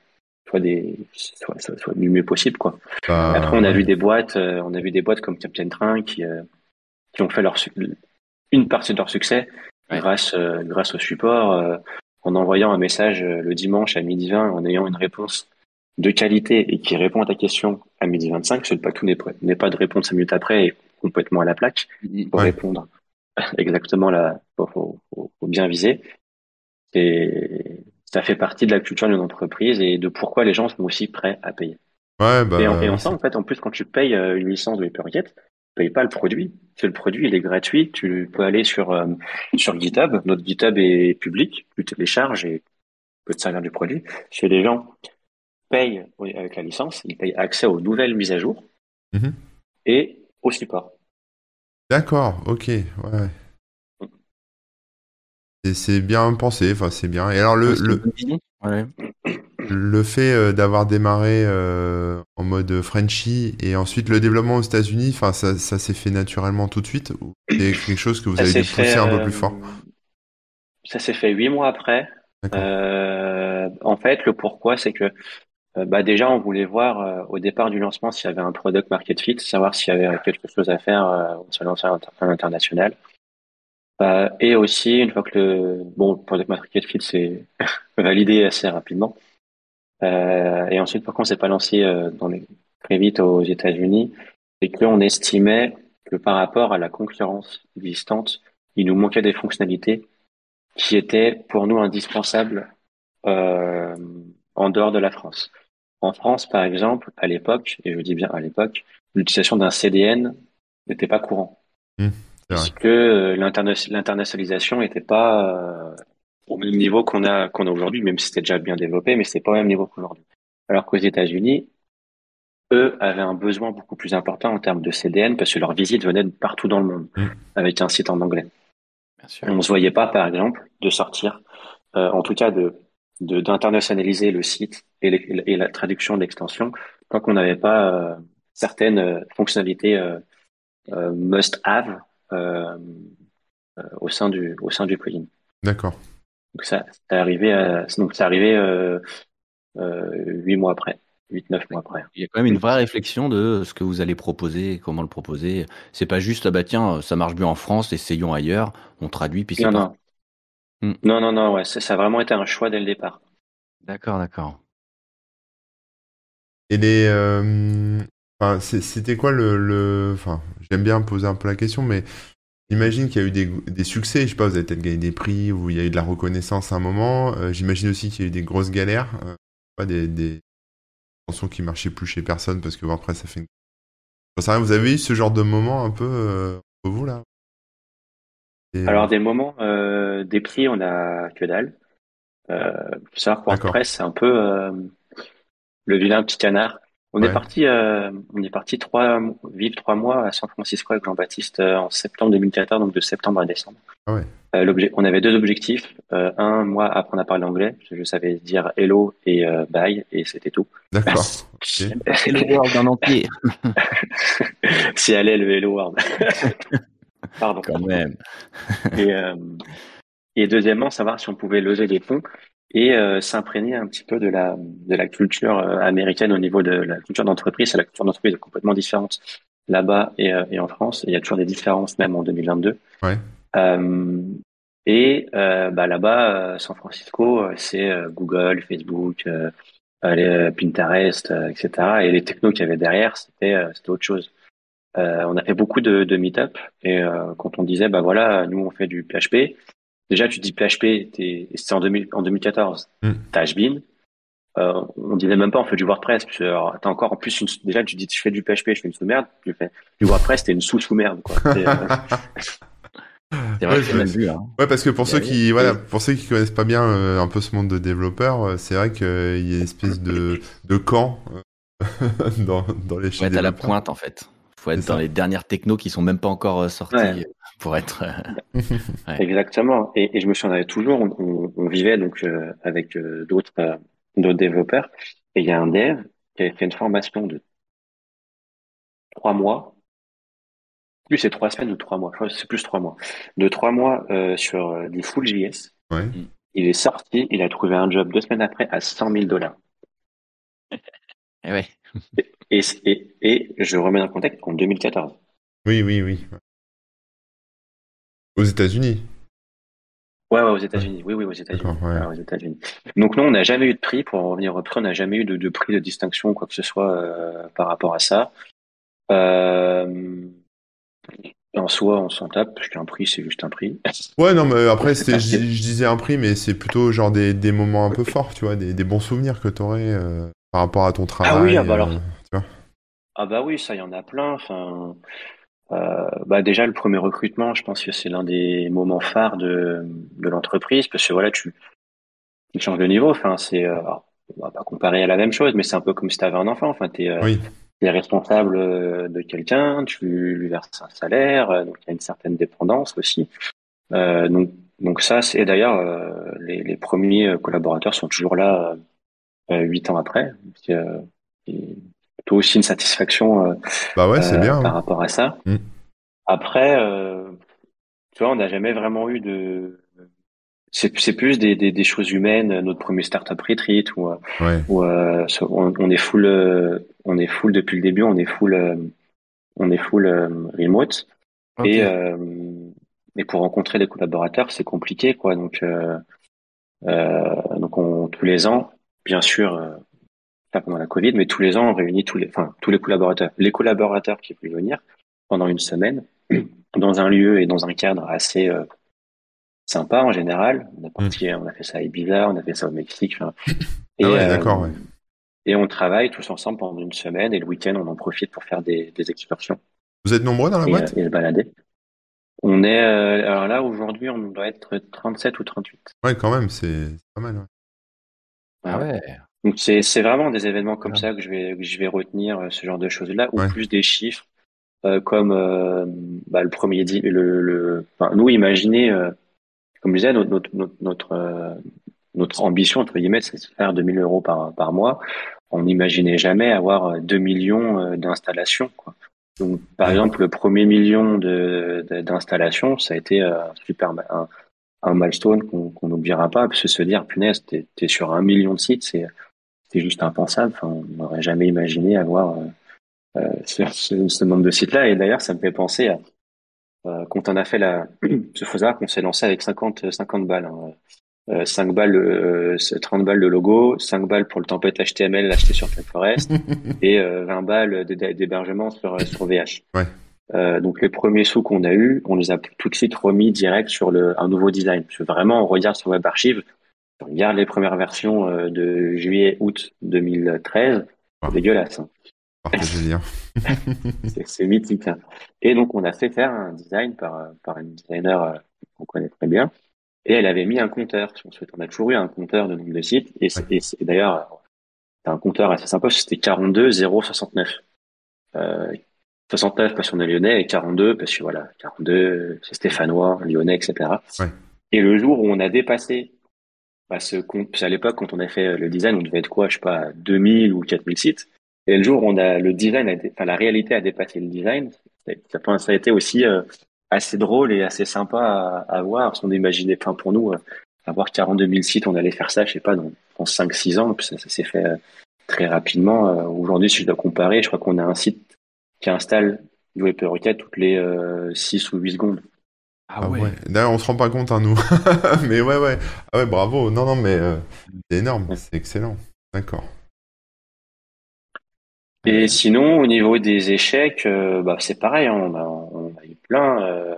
soit, des, soit, soit, du mieux possible. Quoi. Bah, après, on a vu des boîtes, euh, on a vu des boîtes comme Captain Train qui, euh, qui ont fait leur, une partie de leur succès grâce, euh, grâce au support, en envoyant un message le dimanche à midi 20, en ayant une réponse de qualité et qui répond à ta question à midi 25, c'est pas tout n'est pas de répondre cinq minutes après et complètement à la plaque pour répondre exactement là, faut, bien viser. Et ça fait partie de la culture d'une entreprise et de pourquoi les gens sont aussi prêts à payer. Ouais, bah, et, en, et en fait, en plus, quand tu payes euh, une licence de HyperGet, tu payes pas le produit. C'est le produit, il est gratuit. Tu peux aller sur euh, sur GitHub. Notre GitHub est public. Tu télécharges et tu peux te servir du produit. Chez les gens paye avec la licence, il paye accès aux nouvelles mises à jour mhm. et au support. D'accord, ok, ouais. C'est bien pensé, enfin c'est bien. Et alors le, le, le fait euh, d'avoir démarré euh, en mode Frenchy et ensuite le développement aux États-Unis, enfin ça, ça s'est fait naturellement tout de suite ou c'est quelque chose que vous avez dû pousser un peu plus fort? euh, Ça s'est fait huit mois après. en fait, le pourquoi, c'est que euh, bah déjà, on voulait voir euh, au départ du lancement s'il y avait un product market fit, savoir s'il y avait quelque chose à faire euh, sur l'international. Euh, et aussi, une fois que le bon product market fit s'est validé assez rapidement, et ensuite, pourquoi on s'est pas lancé dans les, très vite aux États-Unis, c'est qu'on estimait que par rapport à la concurrence existante, il nous manquait des fonctionnalités qui étaient pour nous indispensables euh, en dehors de la France. En France, par exemple, à l'époque, et je dis bien à l'époque, l'utilisation d'un CDN n'était pas courant. Mmh, parce que euh, l'internationalisation n'était pas euh, au même niveau qu'on a, qu'on a aujourd'hui, même si c'était déjà bien développé, mais c'est pas au même niveau qu'aujourd'hui. Alors qu'aux États-Unis, eux avaient un besoin beaucoup plus important en termes de CDN parce que leurs visites venaient de partout dans le monde mmh. avec un site en anglais. On ne se voyait pas, par exemple, de sortir, euh, en tout cas de d'internationaliser le site et, et, la traduction de l'extension tant qu'on n'avait pas euh, certaines fonctionnalités euh, must-have au sein du au sein du plugin. D'accord. Donc ça, c'est arrivé à, donc c'est arrivé huit mois après. 8-9 mois après. Il y a quand même une vraie réflexion de ce que vous allez proposer, comment le proposer. C'est pas juste, ah bah tiens, ça marche bien en France, essayons ailleurs, on traduit, puis c'est non, non. Hmm. non, non, non, ouais, ça, ça, a vraiment été un choix dès le départ. D'accord, d'accord. Et les. Euh, enfin, c'était quoi le. le... Enfin, j'aime bien poser un peu la question, mais J'imagine qu'il y a eu des, des, succès, je sais pas, vous avez peut-être gagné des prix, ou il y a eu de la reconnaissance à un moment. J'imagine aussi qu'il y a eu des grosses galères, pas des, des chansons qui marchaient plus chez personne parce que après ça fait une... vous avez eu ce genre de moment un peu pour vous là? Alors des moments, des prix, on a que dalle. Euh, faut savoir qu'en c'est un peu euh, le vilain petit canard. On est parti, euh, on est parti trois, vivre trois mois à San Francisco avec Jean-Baptiste euh, en septembre 2014, donc de septembre à décembre. Ah ouais. Euh, on avait deux objectifs. Euh, un, moi, apprendre à parler anglais. Je savais dire hello et bye, et c'était tout. D'accord. hello world en entier. si allait le hello world. Pardon. Quand même. et, et deuxièmement, savoir si on pouvait lever des fonds et euh, s'imprégner un petit peu de la de la culture euh, américaine au niveau de la culture d'entreprise. C'est la culture d'entreprise est complètement différente là-bas et, euh, et en France. il y a toujours des différences même en 2022. Ouais. et bah, là-bas, San Francisco, c'est Google, Facebook, Pinterest, etc. Et les technos qu'il y avait derrière, c'était c'était autre chose. on a fait beaucoup de, de meet-up et quand on disait bah voilà, nous on fait du PHP, Déjà, tu dis PHP, c'était en, 2014, mm. t'as HBean. Euh, on disait même pas on fait du WordPress. Alors, t'as encore en plus une, déjà tu dis je fais du PHP, je fais une sous-merde. Tu fais du WordPress, t'es une sous-sous-merde quoi. Euh, c'est vrai que c'est mal vu. Hein. Ouais, parce que pour ceux qui, voilà, pour ceux qui connaissent pas bien euh, un peu ce monde de développeurs, euh, c'est vrai qu'il y a une espèce de, de camp dans, dans les chaînes. Ouais, à la pointe en fait. Faut être dans les dernières technos qui sont même pas encore sorties pour être. Euh, Exactement. Et, je me souviens toujours, on, vivait donc euh, avec euh, d'autres d'autres développeurs, et il y a un dev qui avait fait une formation de trois mois. Plus c'est trois semaines ou trois mois. c'est plus trois mois. De trois mois sur du full JS. Il est sorti, il a trouvé un job deux semaines après à 100 000 dollars. Et, et, et, et, je remets dans le contexte en 2014. Oui, oui, oui. Aux États-Unis Ouais, ouais, aux États-Unis. Oui, oui, aux États-Unis. Donc, nous, on n'a jamais eu de prix, pour en revenir au prix, on n'a jamais eu de, prix de distinction, quoi que ce soit, euh, par rapport à ça. Euh, en soi, on s'en tape, parce qu'un prix, c'est juste un prix. Ouais, non, mais après, je, je, disais un prix, mais c'est plutôt genre des, des, moments un peu forts, tu vois, des, des bons souvenirs que tu aurais euh, par rapport à ton travail. Ah oui, ah bah alors. Ah bah oui, ça, il y en a plein. Enfin, euh, bah déjà le premier recrutement, je pense que c'est l'un des moments phares de, de l'entreprise parce que voilà tu, tu changes de niveau. Enfin c'est euh, on va pas comparer à la même chose, mais c'est un peu comme si tu avais un enfant. Enfin t'es euh, es responsable euh, de quelqu'un, tu lui verses un salaire, euh, donc il y a une certaine dépendance aussi. donc donc ça c'est d'ailleurs les, les premiers collaborateurs sont toujours là huit ans après. Et, plutôt aussi une satisfaction euh, bah ouais, c'est euh, bien, par hein. rapport à ça. Mm. Après, euh, tu vois, on n'a jamais vraiment eu de c'est plus des, des, des, choses humaines notre premier startup retreat où, où euh, on, est full on est full depuis le début on est full on est full remote et et pour rencontrer des collaborateurs c'est compliqué quoi donc donc on, tous les ans bien sûr pendant la Covid, mais tous les ans, on réunit tous les, enfin, tous les collaborateurs, les collaborateurs qui veulent venir pendant une semaine dans un lieu et dans un cadre assez euh, sympa en général. On a, parti, mm. on a fait ça à Ibiza, on a fait ça au Mexique. Ah et, ouais, d'accord, ouais. Et on travaille tous ensemble pendant une semaine et le week-end, on en profite pour faire des, des excursions. Vous êtes nombreux dans la boîte? euh, Et, se balader. On est, euh, alors là, aujourd'hui, on doit être 37 ou 38. Ouais, quand même, c'est pas mal. Ah ouais. Donc c'est c'est vraiment des événements comme ça que je vais que je vais retenir euh, ce genre de choses là ou plus des chiffres euh, comme euh, bah, le premier dit le, le enfin, nous imaginez comme je disais notre notre notre, notre, ambition entre guillemets c'est de faire 2000 euros par par mois. On n'imaginait jamais avoir 2 millions d'installations quoi. Donc par exemple le premier million de d'installations ça a été un super un, un milestone qu'on n'oubliera pas parce que se dire punaise t'es es sur un million de sites c'est c'est juste impensable. Enfin, on n'aurait jamais imaginé avoir euh, euh ce, ce, nombre de sites-là. Et d'ailleurs, ça me fait penser à euh, quand on a fait la, ce faut qu'on s'est lancé avec 50, 50 balles. Hein. Euh, 5 balles, euh, 30 balles de logo, 5 balles pour le template HTML acheté sur Forest et 20 balles d'hébergement sur, sur VH. Ouais. Donc les premiers sous qu'on a eu, on les a tout de suite remis direct sur le, un nouveau design. Parce que vraiment, on regarde sur Web Archive, regarde les premières versions euh, de juillet-août 2013, c'est dégueulasse. Hein. c'est mythique. Hein. Et donc on a fait faire un design par, par une designer euh, qu'on connaît très bien. Et elle avait mis un compteur. On a toujours eu un compteur de nombre de sites. Et, et d'ailleurs, c'est un compteur assez sympa, c'était 42 069. Euh, 69 parce qu'on est lyonnais et 42 parce que voilà, 42 c'est stéphanois, lyonnais, etc. Et le jour où on a dépassé bah, ce compte, à l'époque quand on a fait le design, on devait être quoi, je sais pas, 2000 ou 4000 sites. Et le jour où on a le design, enfin la réalité a dépassé le design, ça, ça a été aussi euh, assez drôle et assez sympa à, à voir. Parce qu'on imaginait, enfin pour nous, euh, avoir 42 000 sites, on allait faire ça, je sais pas, dans, dans 5-6 ans. Puis ça, s'est fait euh, très rapidement. Euh, aujourd'hui, si je dois comparer, je crois qu'on a un site qui installe du Requête toutes les 6 ou 8 secondes. Ah, ah ouais. D'ailleurs, on se rend pas compte, hein, nous. mais ouais, ouais. Ah ouais, bravo. Non, non, mais c'est énorme. C'est excellent. D'accord. Et sinon, au niveau des échecs, bah, c'est pareil. Hein, on, a, on, a, eu plein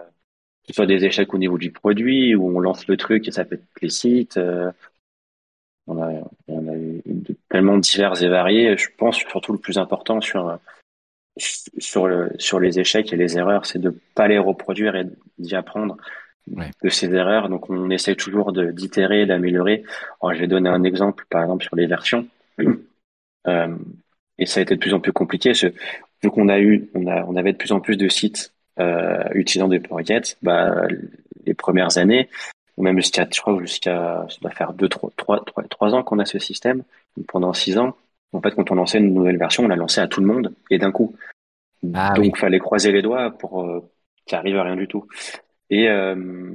que ce soit des échecs au niveau du produit, où on lance le truc et ça être les sites. Euh, on, a, on a eu tellement divers et variés. Je pense surtout le plus important sur sur, le, sur les échecs et les erreurs, c'est de pas les reproduire et d'y apprendre de ces erreurs. Donc on essaie toujours d'itérer, d'améliorer. je vais donner un exemple, par exemple sur les versions. Euh, et ça a été de plus en plus compliqué. vu qu'on a eu, on, a, on avait de plus en plus de sites euh, utilisant des requêtes, bah, les premières années, ou même jusqu'à, je crois, jusqu'à, ça doit faire deux, trois, trois, trois, ans qu'on a ce système. pendant six ans, en fait, quand on lançait une nouvelle version, on l'a lancé à tout le monde et d'un coup. Ah, Donc, il fallait croiser les doigts pour euh, qu'il arrive à rien du tout. Et, euh,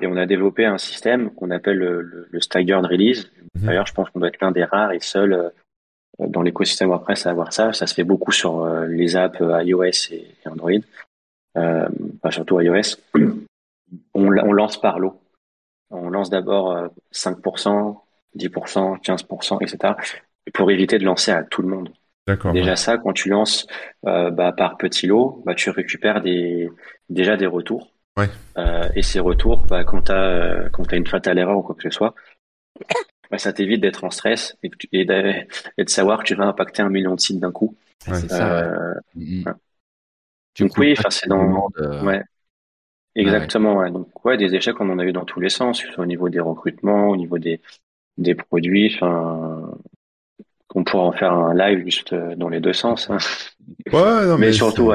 et on a développé un système qu'on appelle le, le, staggered release. Mhm. D'ailleurs, je pense qu'on doit être l'un des rares et seuls euh, dans l'écosystème WordPress à avoir ça. Ça se fait beaucoup sur euh, les apps iOS et Android euh, surtout iOS, on, on lance par lot. On lance d'abord 5%, 10%, 15%, etc. pour éviter de lancer à tout le monde. Déjà ça, quand tu lances euh, bah, par petit lot, bah, tu récupères des, déjà des retours. Ouais. Euh, et ces retours, bah, quand tu as, euh, as une fatale erreur ou quoi que ce soit, bah, ça t'évite d'être en stress et, et, de, savoir que tu vas impacter un million de sites d'un coup. Ouais, c'est ça. Euh, mm-hmm. Donc oui, c'est dans euh, ouais. Exactement, ouais. Donc ouais, des échecs on en a eu dans tous les sens, au niveau des recrutements, au niveau des des produits, enfin on pourra en faire un live juste euh, dans les deux sens. Hein. Ouais, non, mais, surtout,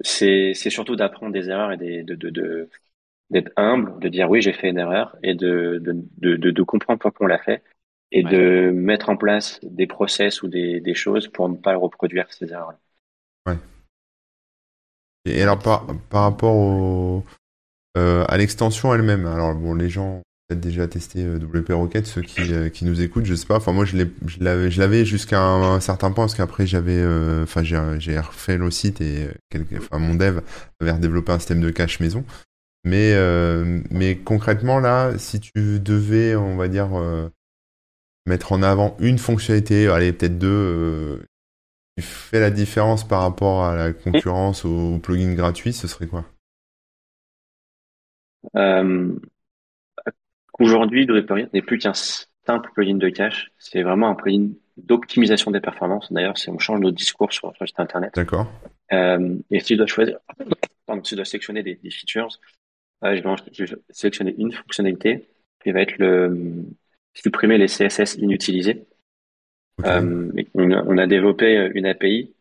c'est c'est surtout d'apprendre des erreurs et des, de, de, de d'être humble, de dire oui j'ai fait une erreur et de de, de, de comprendre pourquoi on l'a fait et de mettre en place des process ou des, des choses pour ne pas reproduire ces erreurs. Ouais. Et alors par, par rapport au, euh, à l'extension elle-même, alors bon, les gens peut-être déjà testé euh, WP Rocket, ceux qui, euh, qui nous écoutent, je sais pas. Enfin moi je l'avais, jusqu'à un, certain point parce qu'après j'avais, euh, enfin j'ai, refait le site et mon dev avait redéveloppé un système de cache maison. Mais concrètement là, si tu devais, on va dire mettre en avant une fonctionnalité, allez peut-être deux, qui fait la différence par rapport à la concurrence aux plugins gratuits, ce serait quoi? Aujourd'hui, Drupal n'est plus qu'un simple plugin de cache. C'est vraiment un plugin d'optimisation des performances. D'ailleurs, on change notre discours sur notre site internet. D'accord. Euh, et si tu dois choisir, si tu dois sélectionner des, features, euh, je, vais, sélectionner une fonctionnalité qui va être le supprimer les CSS inutilisés. Euh, on, a développé une API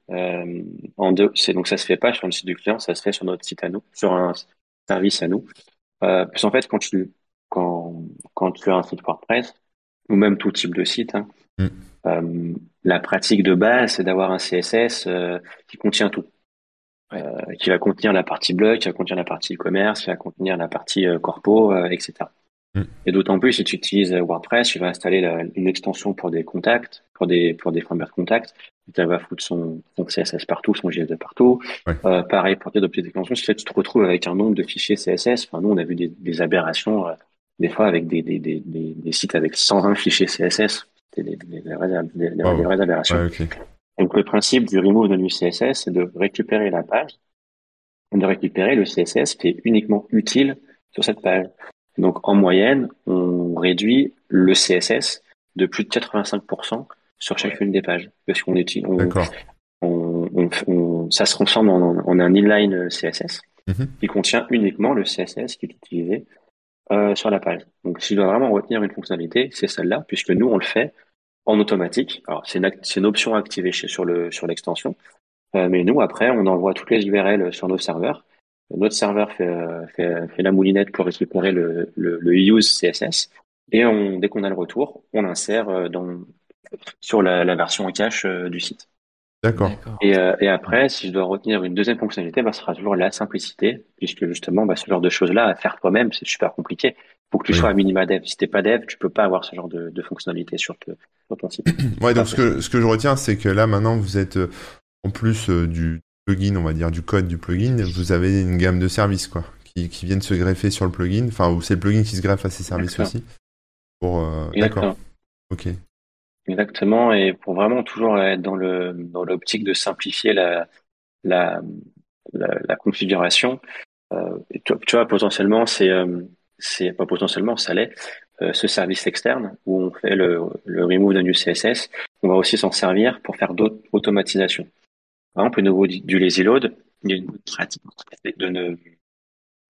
en deux. Donc ça se fait pas sur le site du client, ça se fait sur notre site à nous, sur un service à nous. Euh, en fait, quand tu quand quand tu as un site WordPress ou même tout type de site, hein, mm. euh, la pratique de base c'est d'avoir un CSS euh, qui contient tout. Euh, qui va contenir la partie blog, qui va contenir la partie e-commerce, qui va contenir la partie corpo, etc. Mm. Et d'autant plus si tu utilises WordPress, tu vas installer une extension pour des contacts, pour des pour des frameworks contacts. Tu vas foutre son, son CSS partout, son JS de partout. Euh, pareil pour tes petites extensions. Si tu te retrouves avec un nombre de fichiers CSS, enfin nous on a vu des, des aberrations euh, des fois avec des, des, des, des, sites avec 120 fichiers CSS. C'était des, vraies, aberrations. Donc le principe du remove de CSS, c'est de récupérer la page de récupérer le CSS qui est uniquement utile sur cette page. Donc en moyenne, on réduit le CSS de plus de 85% sur chacune des pages. Parce qu'on utilise, on, ça se transforme en, un inline CSS mhm. qui contient uniquement le CSS qui est utilisé euh, sur la page. Donc si je vraiment retenir une fonctionnalité, c'est celle-là, puisque nous on le fait en automatique. Alors c'est une, option activée sur le sur l'extension, euh, mais nous après on envoie toutes les URL sur nos serveurs. Notre serveur fait, euh, fait, la moulinette pour récupérer le, le, use CSS et on, dès qu'on a le retour, on l'insère dans sur la, la version cache du site. D'accord. Et, euh, et, après, si je dois retenir une deuxième fonctionnalité, bah, ce sera toujours la simplicité, puisque justement, bah, ce genre de choses-là, à faire toi-même, c'est super compliqué. Faut que tu sois à minima dev. Si t'es pas dev, tu peux pas avoir ce genre de, de fonctionnalité sur, sur, ton site. ouais, donc ce que, ce que je retiens, c'est que là, maintenant, vous êtes, euh, en plus euh, du plugin, on va dire, du code du plugin, vous avez une gamme de services, quoi, qui, qui viennent se greffer sur le plugin. Enfin, ou c'est le plugin qui se greffe à ces services aussi. Pour, D'accord. Ok. Exactement, et pour vraiment toujours être dans le dans l'optique de simplifier la la, la, configuration, euh, tu, vois potentiellement c'est euh, c'est pas potentiellement ça l'est euh, ce service externe où on fait le le remove d'un CSS, on va aussi s'en servir pour faire d'autres automatisations. Par exemple, au niveau du, lazy load, il y a une pratique de ne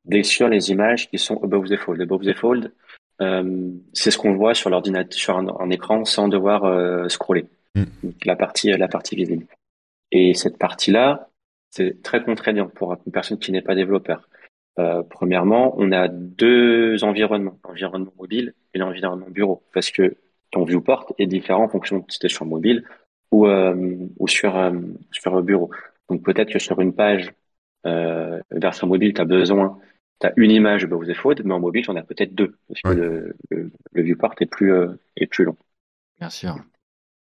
d'exclure les images qui sont above the fold. Above the fold, euh, c'est ce qu'on voit sur l'ordinateur, sur un, écran, sans devoir euh, scroller. Mm. La partie, la partie visible. Et cette partie-là, c'est très contraignant pour une personne qui n'est pas développeur. Euh, premièrement, on a deux environnements, l'environnement mobile et l'environnement bureau, parce que ton viewport est différent en fonction si tu es sur mobile ou, euh, ou sur, euh, sur bureau. Donc peut-être que sur une page euh, version mobile, tu as besoin tu as une image de the Fold, mais en mobile, tu en as peut-être deux, parce que le, le, viewport est plus, euh, est plus long. Bien sûr.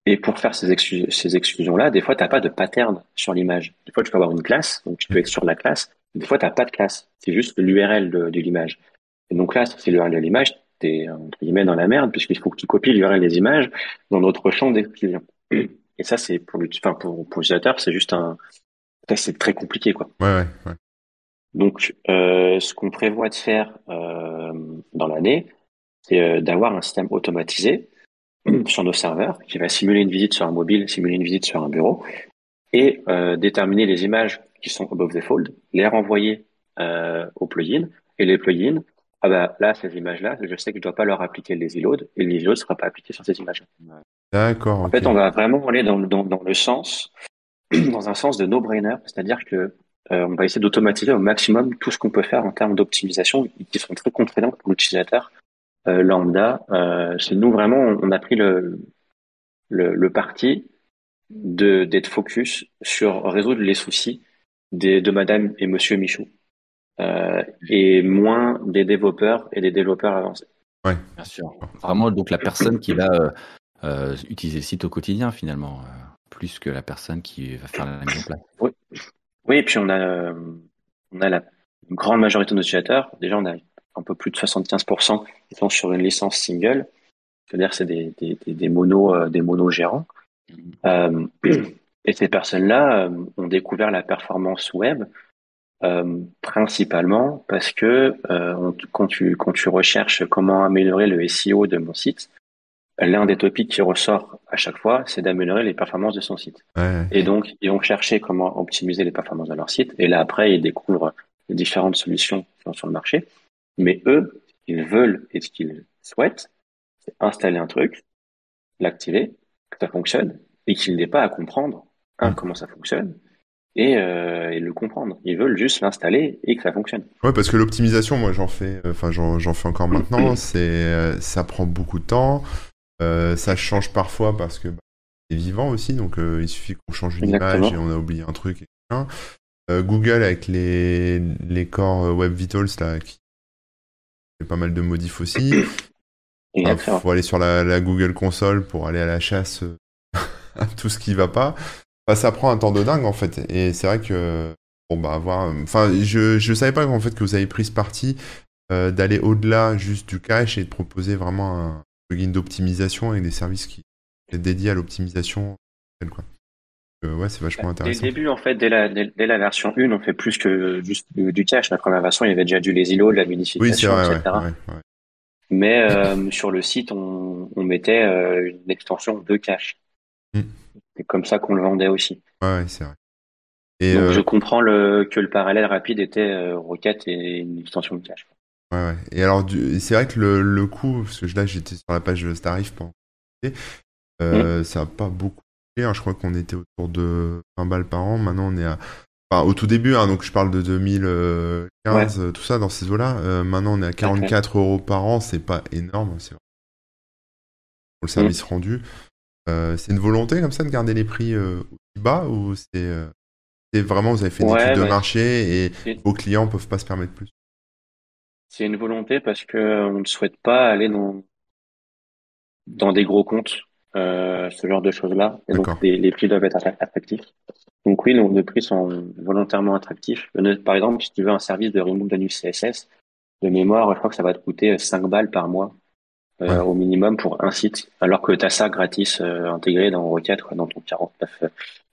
Et pour faire ces, ces exclusions-là, des fois, tu n'as pas de pattern sur l'image. Des fois, tu peux avoir une classe, donc tu peux être sur la classe. Des fois, tu n'as pas de classe. C'est juste l'URL de, de l'image. Et donc là, c'est l'URL de l'image, tu es entre guillemets dans la merde, puisqu'il faut que tu copies l'URL des images dans notre champ d'exclusion. Et ça, c'est pour l'utilisateur, pour, pour c'est juste un, c'est très compliqué, quoi. Ouais, ouais, ouais. Donc, euh, ce qu'on prévoit de faire euh, dans l'année, c'est euh, d'avoir un système automatisé sur nos serveurs qui va simuler une visite sur un mobile, simuler une visite sur un bureau, et déterminer les images qui sont above the fold, les renvoyer au plugin, et les plugins, ah bah là, ces images-là, je sais que je dois pas leur appliquer le lazy load, et le lazy load sera pas appliqué sur ces images. D'accord. En fait, on va vraiment aller dans, dans, dans le sens, dans un sens de no-brainer, c'est-à-dire que euh, on va essayer d'automatiser au maximum tout ce qu'on peut faire en termes d'optimisation qui sont très contraignants pour l'utilisateur euh, lambda. Euh, c'est nous vraiment, on a pris le, le, le parti de d'être focus sur résoudre les soucis des, de Madame et Monsieur Michou euh, et moins des développeurs et des développeurs avancés. Ouais, bien sûr. Vraiment, donc la personne qui va euh, euh, utiliser le site au quotidien finalement, plus que la personne qui va faire la mise en place. Oui. Oui, et puis on a, on a la grande majorité de nos utilisateurs. Déjà, on a un peu plus de 75% qui sont sur une licence single. C'est-à-dire c'est des, des, euh. Euh, et ces personnes-là euh, ont découvert la performance web principalement parce que tu, quand tu recherches comment améliorer le SEO de mon site, l'un des topics qui ressort à chaque fois, c'est d'améliorer les performances de son site. Et donc, ils vont chercher comment optimiser les performances de leur site. Et là, après, ils découvrent les différentes solutions qui sont sur le marché. Mais eux, ce qu'ils veulent et ce qu'ils souhaitent, c'est installer un truc, l'activer, que ça fonctionne, et qu'ils n'aient pas à comprendre, un, comment ça fonctionne, et, euh, et, le comprendre. Ils veulent juste l'installer et que ça fonctionne. Ouais, parce que l'optimisation, moi, j'en fais, enfin, j'en fais encore maintenant. C'est, euh, ça prend beaucoup de temps. Euh, ça change parfois parce que bah, c'est vivant aussi, donc euh, il suffit qu'on change une image et on a oublié un truc. Euh, Google avec les, les corps Web Vitals là, qui fait pas mal de modifs aussi. Il faut aller sur la, Google console pour aller à la chasse à tout ce qui va pas. Ça prend un temps de dingue en fait. Et c'est vrai que bon bah avoir. Enfin, je je savais pas en fait que vous avez pris ce parti d'aller au-delà juste du cache et de proposer vraiment un, plugin d'optimisation avec des services qui sont dédiés à l'optimisation. ouais, c'est vachement intéressant. Dès le début, en fait, dès la, dès, la version 1, on fait plus que juste du, cache. La première version, il y avait déjà du les îlots, de la minification, oui, etc. Mais euh, sur le site, on, on mettait euh, une extension de cache. Mm. C'est comme ça qu'on le vendait aussi. Ouais, c'est vrai. Et Donc, je comprends le, que le parallèle rapide était Rocket et une extension de cache. Ouais, ouais. Et alors, c'est vrai que le, le coût, parce que là, j'étais sur la page Starif pour euh, mm. ça n'a pas beaucoup Hein, je crois qu'on était autour de 20 balles par an. Maintenant, on est à. Enfin, au tout début, hein, donc je parle de 2015, euh, tout ça, dans ces eaux-là. Euh, maintenant, on est à 44 euros par an. C'est pas énorme. C'est pour le service mm. rendu. Euh, c'est une volonté comme ça de garder les prix aussi bas ou c'est vraiment vous avez fait une étude de marché et vos clients peuvent pas se permettre plus? C'est une volonté parce que on ne souhaite pas aller dans dans des gros comptes euh, ce genre de choses-là. Et donc, les, prix doivent être attractifs. Donc oui, les prix sont volontairement attractifs. Par exemple, si tu veux un service de remove d'anus CSS, de mémoire, je crois que ça va te coûter 5 balles par mois euh, au minimum pour un site, alors que tu as ça gratis euh, intégré dans Rocket, dans ton 49,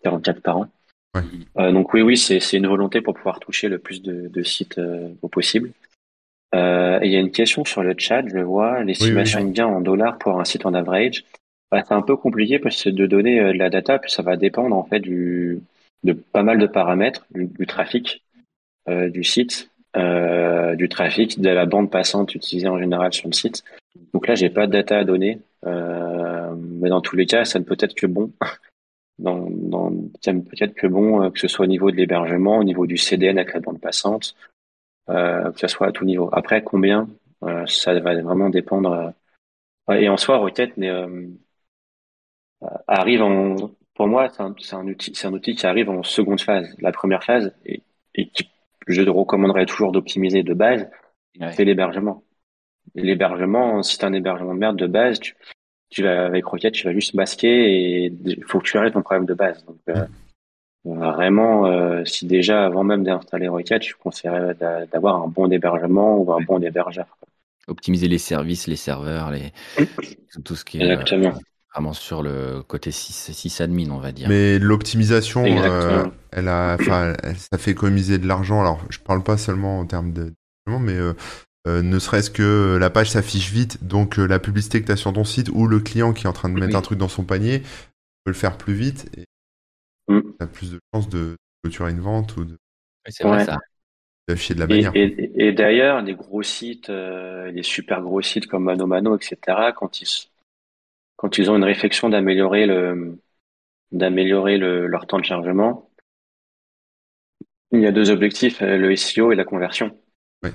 44 par an. Ouais. donc oui, oui, c'est une volonté pour pouvoir toucher le plus de, de sites au possible. Et il y a une question sur le chat, je vois, l'estimation oui, bien en dollars pour un site en average. Bah, c'est un peu compliqué parce que de donner euh, de la data, puis ça va dépendre en fait du, de pas mal de paramètres, du, trafic euh, du site, euh, du trafic, de la bande passante utilisée en général sur le site. Donc là, j'ai pas de data à donner, euh, mais dans tous les cas, ça ne peut être que bon. Dans, dans, ça ne peut être que bon, euh, que ce soit au niveau de l'hébergement, au niveau du CDN avec la bande passante, euh, que ce soit à tout niveau. Après, combien, ça va vraiment dépendre. et en soi, Rocket euh, arrive en, pour moi, c'est un, un, outil, c'est un outil qui arrive en seconde phase. La première phase, et, et qui, je recommanderais toujours d'optimiser de base, c'est l'hébergement. L'hébergement, si tu un hébergement de merde de base, tu, tu vas avec Rocket, tu vas juste masquer et il faut que tu arrêtes ton problème de base. Donc, euh, vraiment, euh, si déjà avant même d'installer Rocket, je conseillerais d'avoir un bon hébergement ou un bon hébergeur. Optimiser les services, les serveurs, les tout ce qui est Exactement vraiment sur le côté sysadmin, on va dire. Mais l'optimisation, euh, elle a, ça fait économiser de l'argent. Alors, je parle pas seulement en termes de, mais euh, euh, ne serait-ce que la page s'affiche vite, donc la publicité que tu as sur ton site ou le client qui est en train de mettre un truc dans son panier peut le faire plus vite et mm. tu as plus de chances de clôturer une vente ou de. c'est vrai ça. D'afficher de la manière. Et, d'ailleurs, les gros sites, les super gros sites comme Mano Mano, etc., quand ils quand ils ont une réflexion d'améliorer le d'améliorer le, leur temps de chargement, il y a deux objectifs, euh, le SEO et la conversion. Oui.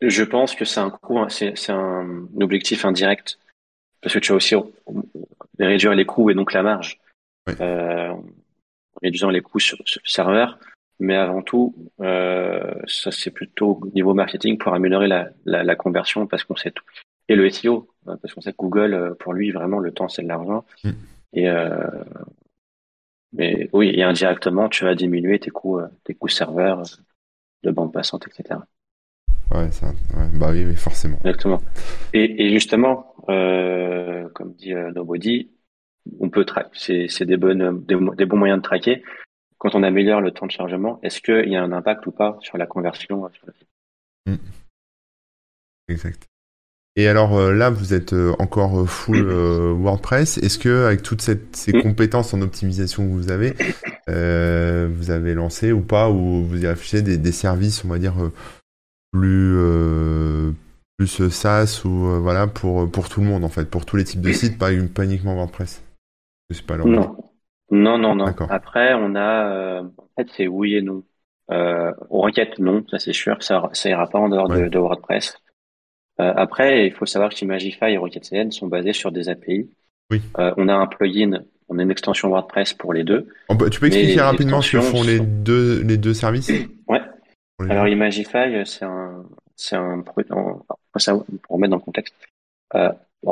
Je pense que c'est un coût, c'est, c'est un, objectif indirect parce que tu as aussi réduire les coûts et donc la marge, oui. euh, réduisant les coûts sur, sur, le serveur. Mais avant tout, euh, ça c'est plutôt niveau marketing pour améliorer la, la, la conversion parce qu'on sait tout. Et le SEO, euh, parce qu'on sait que Google, euh, pour lui, vraiment, le temps, c'est de l'argent. Mm. Et euh, mais oui, et indirectement, tu vas diminuer tes coûts, tes coûts serveurs, de bande passante, etc. Ouais, ça, ouais, bah oui, forcément. Exactement. Et, et justement, euh, comme dit Nobody, on peut c'est, c'est des bonnes, des, bons moyens de traquer. Quand on améliore le temps de chargement, est-ce qu'il y a un impact ou pas sur la conversion sur mm. Exact. Et alors euh, là, vous êtes euh, encore euh, full WordPress. Est-ce que avec toutes cette, ces mm. compétences en optimisation que vous avez, vous avez lancé ou pas, ou vous y réfléchissez des, des services, on va dire plus plus SaaS ou voilà pour pour tout le monde en fait, pour tous les types de sites, pas, pas uniquement WordPress? C'est pas non. non, non, non. Après, on a en fait c'est oui et non. Euh, requête non, ça c'est sûr, ça ça ira pas en dehors de, de WordPress. Euh, après, il faut savoir que Imagify et RocketCN sont basés sur des API. Oui. Euh, on a un plugin, on a une extension WordPress pour les deux. tu peux expliquer rapidement ce que font les deux les deux services Ouais. Alors Imagify, c'est un c'est un pour remettre dans le contexte.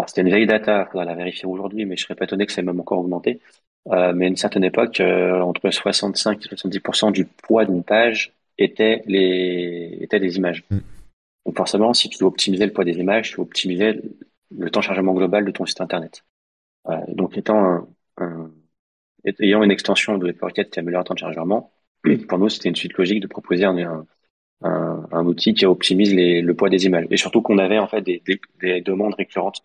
C'était une vieille data, il faudra la vérifier aujourd'hui, mais je serais pas étonné que ça ait même encore augmenté. Euh, mais à une certaine époque, euh, entre 65 et 70% du poids d'une page était les étaient des images. Mm. Donc forcément, si tu veux optimiser le poids des images, tu veux optimiser le temps de chargement global de ton site internet. Euh, donc étant un, un, ayant une extension de Requête qui améliore le temps de chargement, pour nous, c'était une suite logique de proposer un, un, un outil qui optimise les, le poids des images. Et surtout qu'on avait en fait des, des, des demandes récurrentes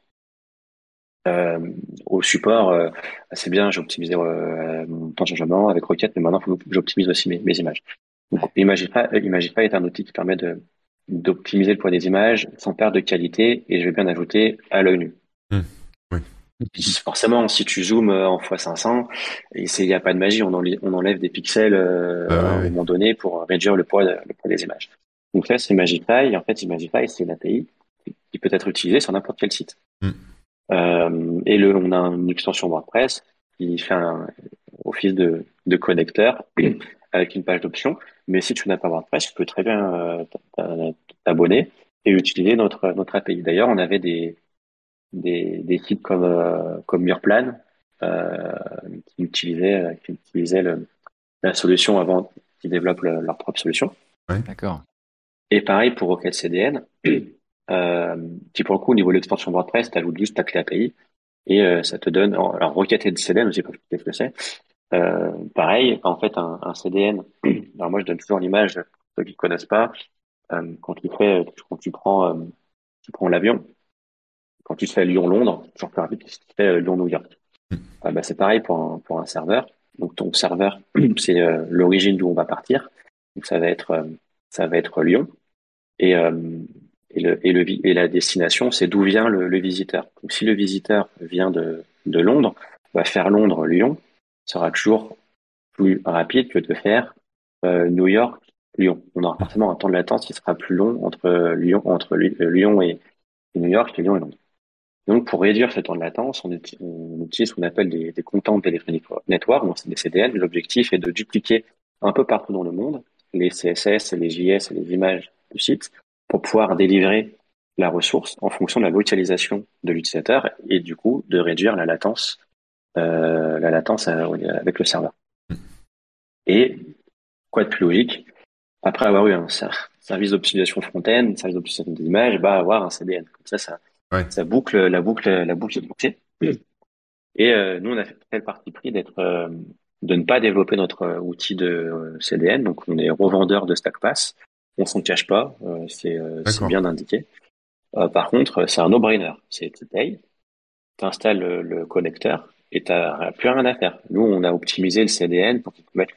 euh, au support. Euh, c'est bien, j'ai optimisé euh, mon temps de chargement avec Rocket, mais maintenant, il faut que j'optimise aussi mes, mes, images. Donc, Imagify, Imagify est un outil qui permet de d'optimiser le poids des images sans perdre de qualité et je vais bien ajouter à l'œil nu. Mmh. Forcément, si tu zoomes euh, en x500, il n'y a pas de magie, on, enlève, des pixels euh, ah à un moment donné pour réduire le poids, le poids des images. Donc là, c'est Magify. En fait, Magify, c'est une API qui peut être utilisée sur n'importe quel site. Mm. Euh, et le, on a une extension WordPress qui fait un office de, de connecteur avec une page d'options. Mais si tu n'as pas WordPress, tu peux très bien t'abonner et utiliser notre, notre API. D'ailleurs, on avait des, des, des sites comme, euh, comme Murplan euh, qui utilisaient, euh, qui utilisaient le, la solution avant qu'ils développent leur propre solution. Ouais. D'accord. Et pareil pour Rocket CDN, euh, qui pour le coup, au niveau de l'extension WordPress, tu ajoutes juste ta clé API et euh, ça te donne. Alors, Rocket et CDN, je sais pas ce que c'est. Euh, pareil, en fait, un, un, CDN. Alors moi, je donne toujours l'image, ceux qui ne connaissent pas, euh, quand tu fais, quand tu prends, tu prends l'avion, quand tu fais Lyon-Londres, toujours plus rapide que si tu fais euh, Lyon-New York. Hmm. Ah, bah, c'est pareil pour un, pour un serveur. Donc ton serveur, c'est euh, l'origine d'où on va partir. Donc ça va être euh, ça va être Lyon et et le et la destination, c'est d'où vient le, visiteur. Donc si le visiteur vient de de Londres, va faire Londres-Lyon sera toujours plus rapide que de faire New York-Lyon. On aura forcément un temps de latence qui sera plus long entre Lyon entre Lyon et, New York et Lyon et Londres. Donc, pour réduire ce temps de latence, on, utilise ce qu'on appelle des, des comptants téléphoniques network, donc c'est des CDN. L'objectif est de dupliquer un peu partout dans le monde les CSS, les JS et les images du site pour pouvoir délivrer la ressource en fonction de la localisation de l'utilisateur et du coup de réduire la latence, euh, la latence avec le serveur. Et quoi de plus logique Après avoir eu un service d'optimisation front-end, un service d'optimisation des images, bah avoir un CDN. Comme ça, ça ça boucle, la boucle, la boucle est bouclée. Et euh, nous, on a fait le parti pris d'être, euh, de ne pas développer notre outil de CDN. Donc, on est revendeur de StackPass. On s'en cache pas. c'est bien indiqué. par contre, c'est un no-brainer. C'est tu payes, tu installes le, connecteur et tu n'as plus rien à faire. Nous, on a optimisé le CDN pour qu'il mette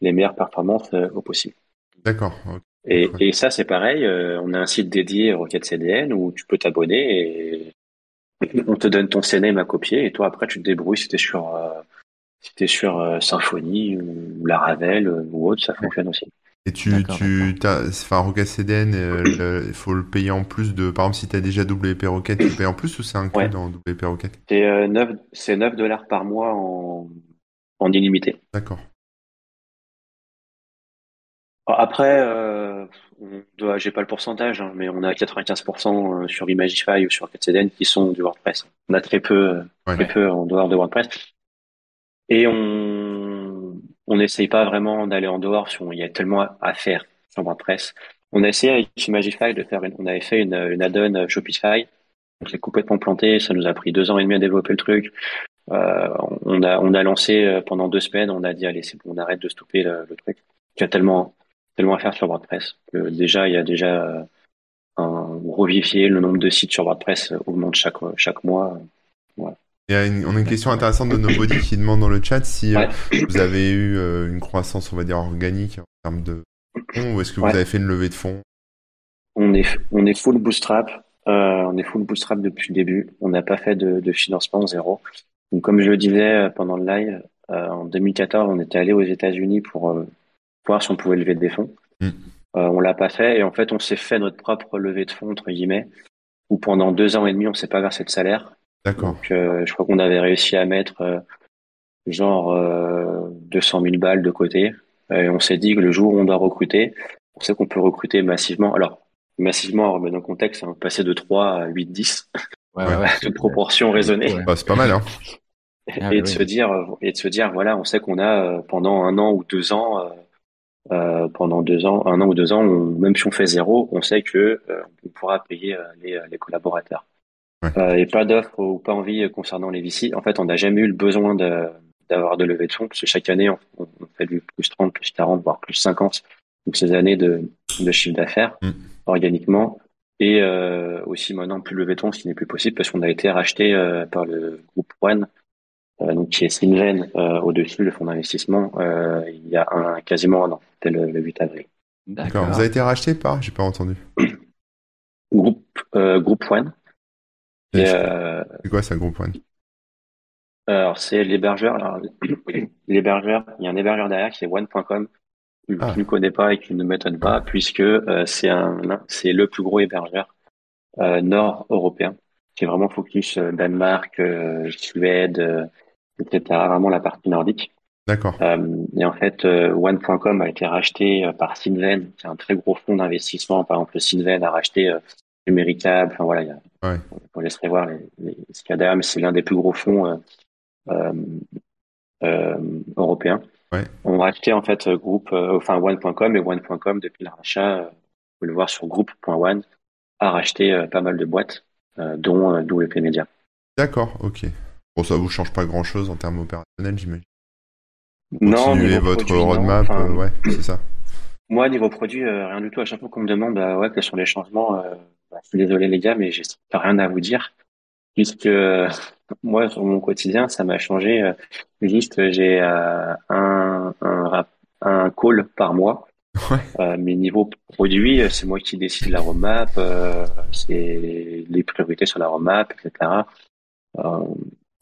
les meilleures performances au possible. D'accord. Et, et ça, c'est pareil. Euh, on a un site dédié Rocket CDN où tu peux t'abonner et on te donne ton CNM à copier et toi après tu te débrouilles si t'es sur euh, si sur euh, Symfony ou Laravel ou autre, ça fonctionne aussi. Et tu, tu, enfin, Rocket CDN, il faut le payer en plus de, par exemple, si tu as déjà WP Rocket, tu payes en plus ou c'est inclus dans WP Rocket? C'est 9, 9 dollars par mois en, en illimité. D'accord. Après, euh, j'ai pas le pourcentage, hein, mais on a 95% euh, sur Imagify ou sur CDN qui sont du WordPress. On a très peu, très peu en dehors de WordPress. Et on on n'essaye pas vraiment d'aller en dehors, il y a tellement à faire sur WordPress. On a essayé avec Imagify de faire, une, on avait fait une, une add-on Shopify. Donc c'est complètement planté, ça nous a pris deux ans et demi à développer le truc. Euh, on a on a lancé euh, pendant deux semaines, on a dit allez c'est bon, on arrête de stopper le, truc. Il y a tellement tellement à faire sur WordPress. déjà, il y a déjà euh, un revivier, le nombre de sites sur WordPress augmente chaque, chaque mois. Il y a une, on a une question intéressante de Nobody qui demande dans le chat si euh, vous avez eu euh, une croissance, on va dire, organique en termes de fonds ou est-ce que vous avez fait une levée de fonds on est, on est full bootstrap. on est full bootstrap depuis le début. On n'a pas fait de, de, financement zéro. Donc, comme je le disais pendant le live, en 2014, on était allé aux États-Unis pour voir si on pouvait lever des fonds. Mm. Euh, on l'a pas fait et en fait on s'est fait notre propre levée de fonds entre guillemets où pendant deux ans et demi on s'est pas versé de salaire. D'accord. Donc euh, je crois qu'on avait réussi à mettre euh, genre 200 000 balles de côté et on s'est dit que le jour où on doit recruter, on sait qu'on peut recruter massivement. Alors massivement, remettre dans le contexte, hein, passer de 3 à 8, 10. Ouais, une proportion raisonnée. Bah, c'est pas mal, hein. et, de se dire, et de se dire, voilà, on sait qu'on a pendant un an ou deux ans euh, pendant deux ans, un an ou deux ans, même si on fait zéro, on sait que euh, on pourra payer euh, les, les, collaborateurs. Ouais. et pas d'offres ou pas envie concernant les VC. En fait, on n'a jamais eu le besoin de, d'avoir de levée de fonds, parce que chaque année, on, on, fait du plus 30, plus 40, voire plus 50. Donc ces années de, de chiffre d'affaires Mm. organiquement. Et euh, aussi maintenant plus levé de fonds, ce qui n'est plus possible parce qu'on a été racheté euh, par le groupe One, euh, donc qui est Sinven euh, au-dessus, le fonds d'investissement, euh, il y a un, quasiment un an, c'était le, le 8 avril. D'accord. Vous avez été racheté par J'ai pas entendu. Groupe, euh, groupe One. Euh, C'est quoi ça, groupe One Alors, c'est l'hébergeur. L'hébergeur, il y a un hébergeur derrière qui est one.com, qui Ah. ne connaît pas et qui ne m'étonne pas, puisque euh, c'est le plus gros hébergeur euh, nord-européen, qui est vraiment focus euh, Danemark, euh, Suède, etc. Vraiment la partie nordique. D'accord. Et en fait, one.com a été racheté par Sinven, qui est un très gros fonds d'investissement. Par exemple, Sinven a racheté Numéricable. Enfin voilà, il y a, Ouais. on laisserait voir les, les, ce qu'il y a derrière, mais c'est l'un des plus gros fonds euh, euh, euh, européens. Ouais. On a racheté en fait groupe, enfin one.com et one.com depuis le rachat, vous pouvez le voir sur groupe.one, a racheté pas mal de boîtes, dont WP Media. D'accord, ok. Bon, ça vous change pas grand chose en termes opérationnels, j'imagine. Non, Continuez votre produit, non. roadmap, euh, ouais, c'est ça. Moi, niveau produit, rien du tout. À chaque fois qu'on me demande, bah, ouais, quels sont les changements, bah, je suis désolé les gars, mais j'ai rien à vous dire, puisque moi, sur mon quotidien, ça m'a changé. euh, juste, euh, j'ai euh, un, un, un call par mois. Ouais. Euh, mais niveau produit, euh, c'est moi qui décide la roadmap, euh, c'est les priorités sur la roadmap, etc.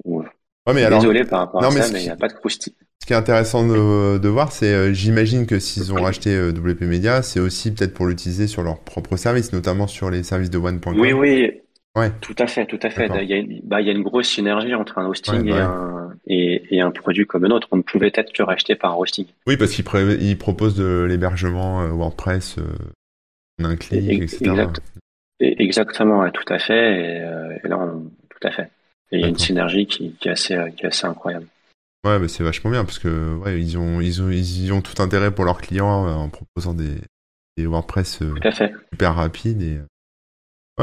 Ouais. Ouais, mais alors, Désolé par rapport non, à mais ça, mais il n'y a pas de croustille. Ce qui est intéressant de, de voir, c'est, euh, j'imagine que s'ils ont racheté euh, WP Media, c'est aussi peut-être pour l'utiliser sur leurs propres services, notamment sur les services de One.com. Oui, oui. Ouais. Tout à fait, tout à fait. D'accord. Il y a une, bah, il y a une grosse synergie entre un hosting Ouais, et, ouais. un, et, et un produit comme le nôtre. On ne pouvait être que racheté par un hosting. Oui, parce qu'ils proposent de l'hébergement euh, WordPress euh, en un clic, Et- etc. exact. Et exactement, tout à fait. Et, là, on, tout à fait. Et il y a une synergie qui, qui est assez, qui est assez incroyable. Ouais, mais c'est vachement bien parce que ouais, ils ont ils ont ils y ont tout intérêt pour leurs clients euh, en proposant des, des WordPress euh, Tout à fait, super rapides et euh,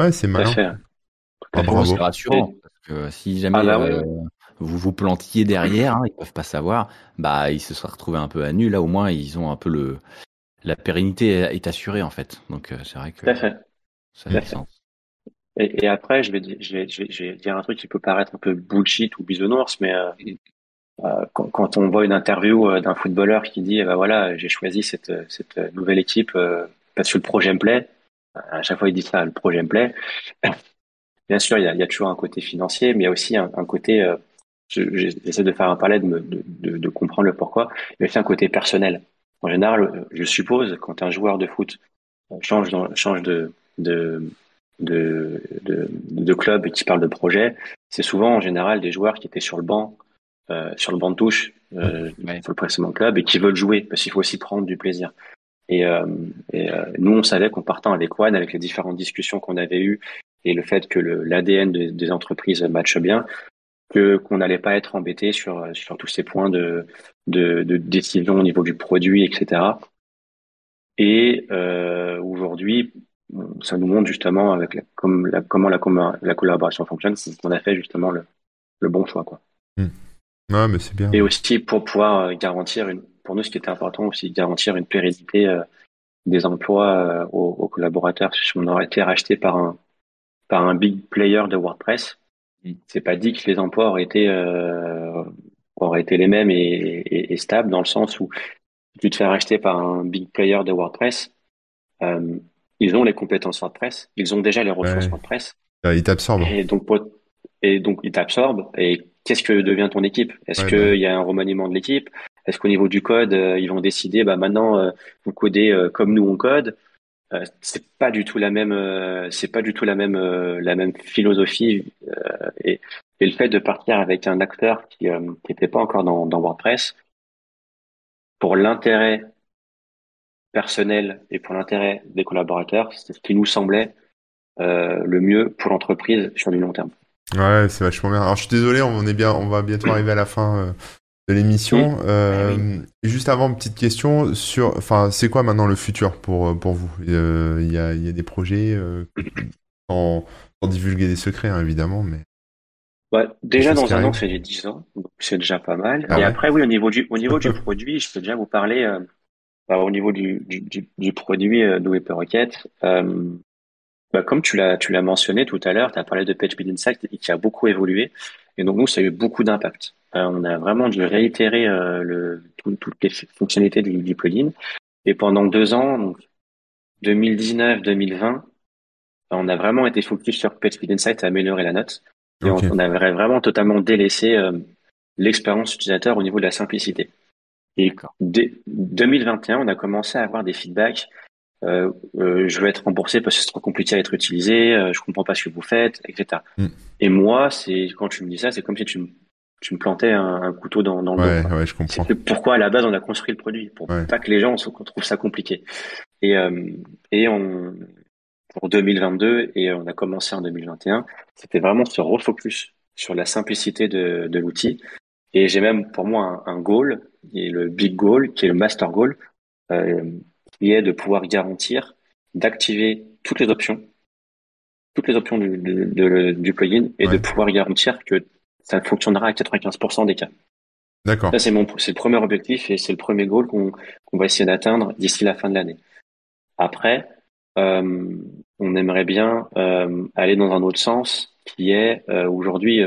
ouais, c'est tout à malin. fait. Tout à Ah, fait. bravo. C'est rassurant. Parce que si jamais Ah bah ouais. euh, vous vous plantiez derrière, hein, ils peuvent pas savoir, bah ils se seraient retrouvés un peu à nu. Là au moins ils ont un peu le la pérennité est assurée en fait. Donc euh, c'est vrai que Tout à fait. ça fait fait. sens. Et, et après, je vais, dire- je, vais, je, vais, je vais dire un truc qui peut paraître un peu bullshit ou bisounours, mais euh, quand, quand on voit une interview euh, d'un footballeur qui dit, eh ben voilà, j'ai choisi cette, euh, cette euh, nouvelle équipe euh, parce que le projet me plaît, à chaque fois il dit ça, le projet me plaît. Bien sûr, il y a, toujours un côté financier, mais il y a aussi un, côté, euh, je- j'essaie de faire un palais de, comprendre le pourquoi, a aussi un côté personnel. En général, je suppose, quand un joueur de foot change, change de, de, de club et qui parle de projet, c'est souvent en général des joueurs qui étaient sur le banc, euh, sur le banc de touche, euh, Ouais. sur le précédent club et qui veulent jouer parce qu'il faut aussi prendre du plaisir. Et, euh, et euh, nous, on savait qu'en partant avec One, avec les différentes discussions qu'on avait eues et le fait que l'ADN de- des entreprises matche bien, que qu'on n'allait pas être embêté sur sur tous ces points de, de de décision au niveau du produit, etc. Et euh, aujourd'hui, ça nous montre justement avec la, comme la, comment la, collaboration fonctionne, c'est qu'on a fait justement le, le bon choix, quoi. Ouais, mais c'est bien. Et aussi pour pouvoir euh, garantir une, pour nous, ce qui était important aussi, garantir une pérennité euh, des emplois euh, aux, aux collaborateurs. Si on aurait été racheté par un par un big player de WordPress, c'est pas dit que les emplois auraient été euh, auraient été les mêmes et, et, et stables dans le sens où tu te fais racheter par un big player de WordPress, ils ont les compétences WordPress, ils ont déjà les ressources Ouais. WordPress. Euh, Il t'absorbe. Et donc, et donc, il t'absorbe. Et qu'est-ce que devient ton équipe? Est-ce Ouais, qu'il y a un remaniement de l'équipe? Est-ce qu'au niveau du code, euh, ils vont décider, bah maintenant, euh, vous codez euh, comme nous on code? Euh, C'est pas du tout la même, euh, c'est pas du tout la même, euh, la même philosophie. euh, et, et le fait de partir avec un acteur qui euh, qui était pas encore dans, dans WordPress, pour l'intérêt personnel et pour l'intérêt des collaborateurs, c'est ce qui nous semblait euh, le mieux pour l'entreprise sur du long terme. Ouais, c'est vachement bien. Alors, je suis désolé, on est bien, on va bientôt arriver à la fin euh, de l'émission. Euh, Juste avant, petite question sur, enfin, c'est quoi maintenant le futur pour euh, pour vous? Euh, Il y a y a des projets sans, sans divulguer des secrets, hein, évidemment, mais déjà, dans un an, c'est les 10 ans, c'est déjà pas mal. Ah et après, oui, au niveau du, au niveau du produit, je peux déjà vous parler, bah, au niveau du, du, du, produit euh, de Rocket. Euh, bah, comme tu l'as, tu l'as mentionné tout à l'heure, tu as parlé de PageSpeed Insight qui a beaucoup évolué. Et donc, nous, ça a eu beaucoup d'impact. on a vraiment dû réitérer le, toutes les fonctionnalités du, du, plugin. Et pendant deux ans, donc 2019-2020, on a vraiment été focus sur PageSpeed Insight à améliorer la note. Et on, avait vraiment totalement délaissé euh, l'expérience utilisateur au niveau de la simplicité. Et dès 2021, on a commencé à avoir des feedbacks. Euh, euh, je veux être remboursé parce que c'est trop compliqué à être utilisé, euh, je comprends pas ce que vous faites, etc. Mm. Et moi, c'est quand tu me dis ça, c'est comme si tu me, tu me plantais un, couteau dans, dans le ouais, dos. Ouais, je comprends. Pourquoi à la base on a construit le produit? Pour pas que les gens trouvent ça compliqué. Et, euh, et on, pour 2022 et on a commencé en 2021, c'était vraiment se refocus sur la simplicité de, de l'outil. Et j'ai même pour moi un, goal, qui est le big goal, qui est le master goal, qui est de pouvoir garantir d'activer toutes les options, toutes les options du, du plugin et de pouvoir garantir que ça fonctionnera à 95% des cas. D'accord. Ça, c'est mon, c'est le premier objectif et c'est le premier goal qu'on, qu'on va essayer d'atteindre d'ici la fin de l'année. Après, euh, on aimerait bien euh, aller dans un autre sens qui est euh, aujourd'hui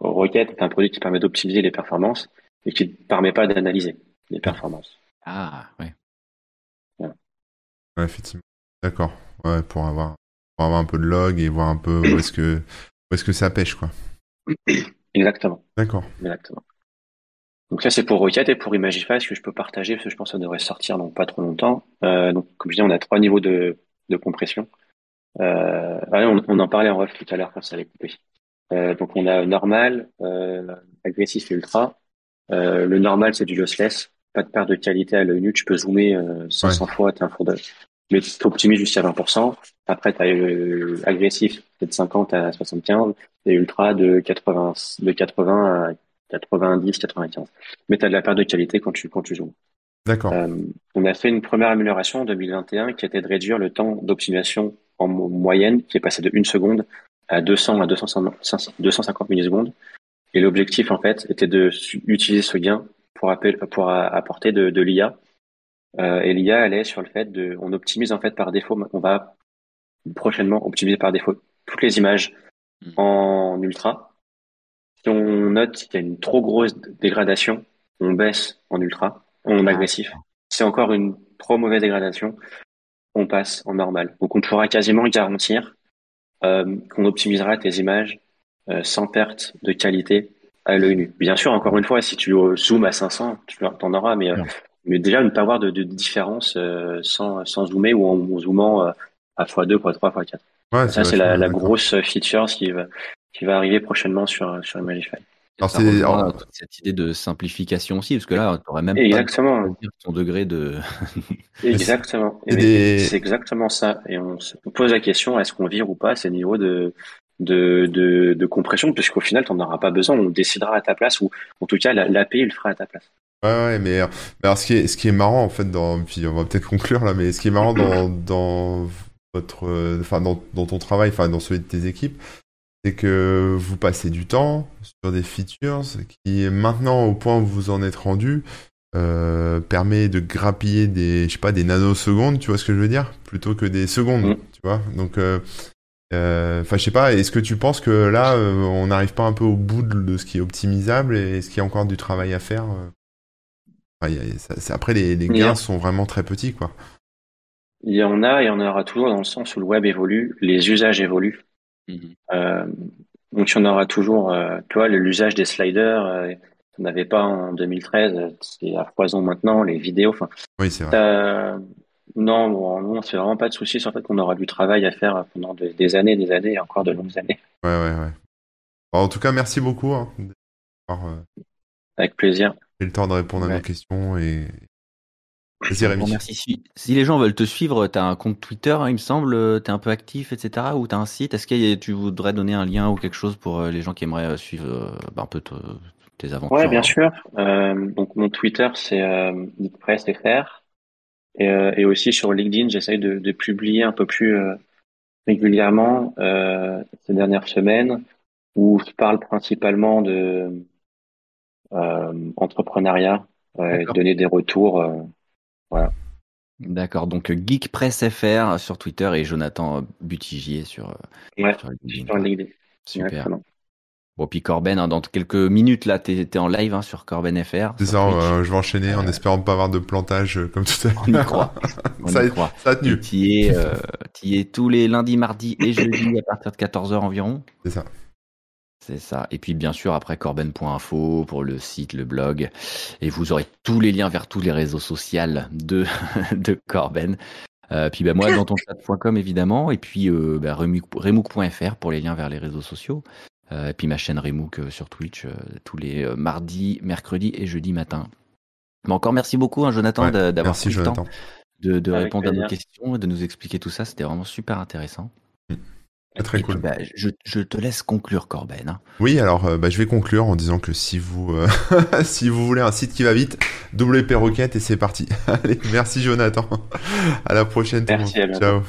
Rocket est un produit qui permet d'optimiser les performances et qui ne permet pas d'analyser les performances. Ah ouais. Ouais. effectivement. D'accord. Ouais, pour avoir pour avoir un peu de log et voir un peu où est-ce que où est-ce que ça pêche quoi. Exactement. D'accord. Exactement. Donc ça c'est pour Rocket et pour Imagify, ce que je peux partager parce que je pense que ça devrait sortir dans pas trop longtemps. Euh, donc comme je dis, on a trois niveaux de, de compression. Euh, on, on, en parlait en off tout à l'heure quand ça allait couper. Euh, donc on a normal, agressif et ultra. Le normal c'est du lossless, pas de perte de qualité à l'œil nu. Tu peux zoomer 500 fois, t'es un four de... mais tu optimises jusqu'à 20%. Après tu as agressif c'est de 50 à 75 et ultra de 80 de 80 à 90, 95. Mais tu as de la perte de qualité quand tu, quand tu zoomes. D'accord. Euh, on a fait une première amélioration en 2021 qui était de réduire le temps d'optimisation en moyenne, qui est passé de 1 seconde à 200 à 250 millisecondes. Et l'objectif, en fait, était de utiliser ce gain pour, pour apporter de, de l'IA. Euh, et l'IA, elle est sur le fait de, on optimise en fait par défaut, on va prochainement optimiser par défaut toutes les images hmm. en ultra si on note qu'il y a une trop grosse dégradation, on baisse en ultra, en ah. agressif. Si c'est encore une trop mauvaise dégradation, on passe en normal. Donc on pourra quasiment garantir euh, qu'on optimisera tes images euh, sans perte de qualité à l'œil nu. Bien sûr, encore une fois, si tu zoomes à 500, tu en auras, mais, euh, mais déjà ne pas avoir de, de différence sans, sans zoomer ou en, zoomant à x2, x3, x4. Ouais, ça, c'est la, la grosse feature qui va, qui va arriver prochainement sur, sur Imagify. Alors, c'est cette idée de simplification aussi, parce que là, tu aurais même exactement. pas ton degré de. exactement. C'est exactement ça. Et on se pose la question est-ce qu'on vire ou pas ces niveaux de, de, de, de compression, puisqu'au final, tu n'en auras pas besoin. On décidera à ta place, ou en tout cas, l'API, il le fera à ta place. Ouais, ouais, mais, alors ce qui est, ce qui est marrant en fait, dans, puis on va peut-être conclure là, mais ce qui est marrant dans, dans votre, enfin dans, dans ton travail, enfin dans celui de tes équipes, c'est que vous passez du temps sur des features qui, maintenant, au point où vous en êtes rendu, euh, permet de grappiller des, je sais pas, des nanosecondes, tu vois ce que je veux dire, plutôt que des secondes, mm. tu vois? Donc, euh, euh, enfin, je sais pas. Est-ce que tu penses que là, on n'arrive pas un peu au bout de, ce qui est optimisable et est-ce qu'il y a encore du travail à faire Après, les, les gains sont vraiment très petits, quoi. Il y en a et il y en aura toujours dans le sens où le web évolue, les usages évoluent. Mhm. Euh, donc il y en aura toujours, euh, toi, l'usage des sliders, euh, on n'avait pas en 2013, c'est à foison maintenant, les vidéos. Enfin, oui, c'est vrai. Non, bon, non, c'est vraiment pas de souci sur le fait qu'on aura du travail à faire pendant des années, des années, et encore de longues années. Ouais, ouais, ouais. en tout cas, merci beaucoup. Hein, Avec plaisir. J'ai le temps de répondre à nos questions et merci. Si, les gens veulent te suivre, tu as un compte Twitter, hein, il me semble, tu es un peu actif, etc. Ou tu as un site Est-ce que tu voudrais donner un lien ou quelque chose pour euh, les gens qui aimeraient euh, suivre euh, bah, un peu tes aventures Oui, bien sûr. donc mon Twitter, c'est euh, Et, et, aussi sur LinkedIn, j'essaye de, de, publier un peu plus régulièrement ces dernières semaines. où je parle principalement de euh, entrepreneuriat, donner des retours. voilà. D'accord, donc Geek Press FR sur Twitter et Jonathan Butigier sur, ouais, sur LinkedIn. Super. Bon, puis Corben, hein, dans quelques minutes, là, tu es, en live hein, sur Corben FR. C'est ça, je vais enchaîner en espérant ne pas avoir de plantage euh, comme tout à l'heure. On y croit. ça, croit. ça a tenu. Y, es, euh, es tous les lundis, mardis et jeudis à partir de 14h environ. C'est ça. C'est ça. Et puis bien sûr après corben.info pour le site, le blog. Et vous aurez tous les liens vers tous les réseaux sociaux de, de Corben. Euh, puis bah, moi dans ton chat.com évidemment. Et puis euh, bah, pour les liens vers les réseaux sociaux. Euh, et puis ma chaîne Remook euh, sur Twitch euh, tous les mardis, mercredis et jeudi matin. Mais encore merci beaucoup, hein, Jonathan, d'avoir pris le temps de, répondre à nos questions et de nous expliquer tout ça. C'était vraiment super intéressant. Mm. Très cool. Bah, je, te laisse conclure, Corben. Hein. Oui, alors bah, je vais conclure en disant que si vous, si vous voulez un site qui va vite, WP Rocket et c'est parti. Allez, merci Jonathan. À la prochaine. Merci. Ciao.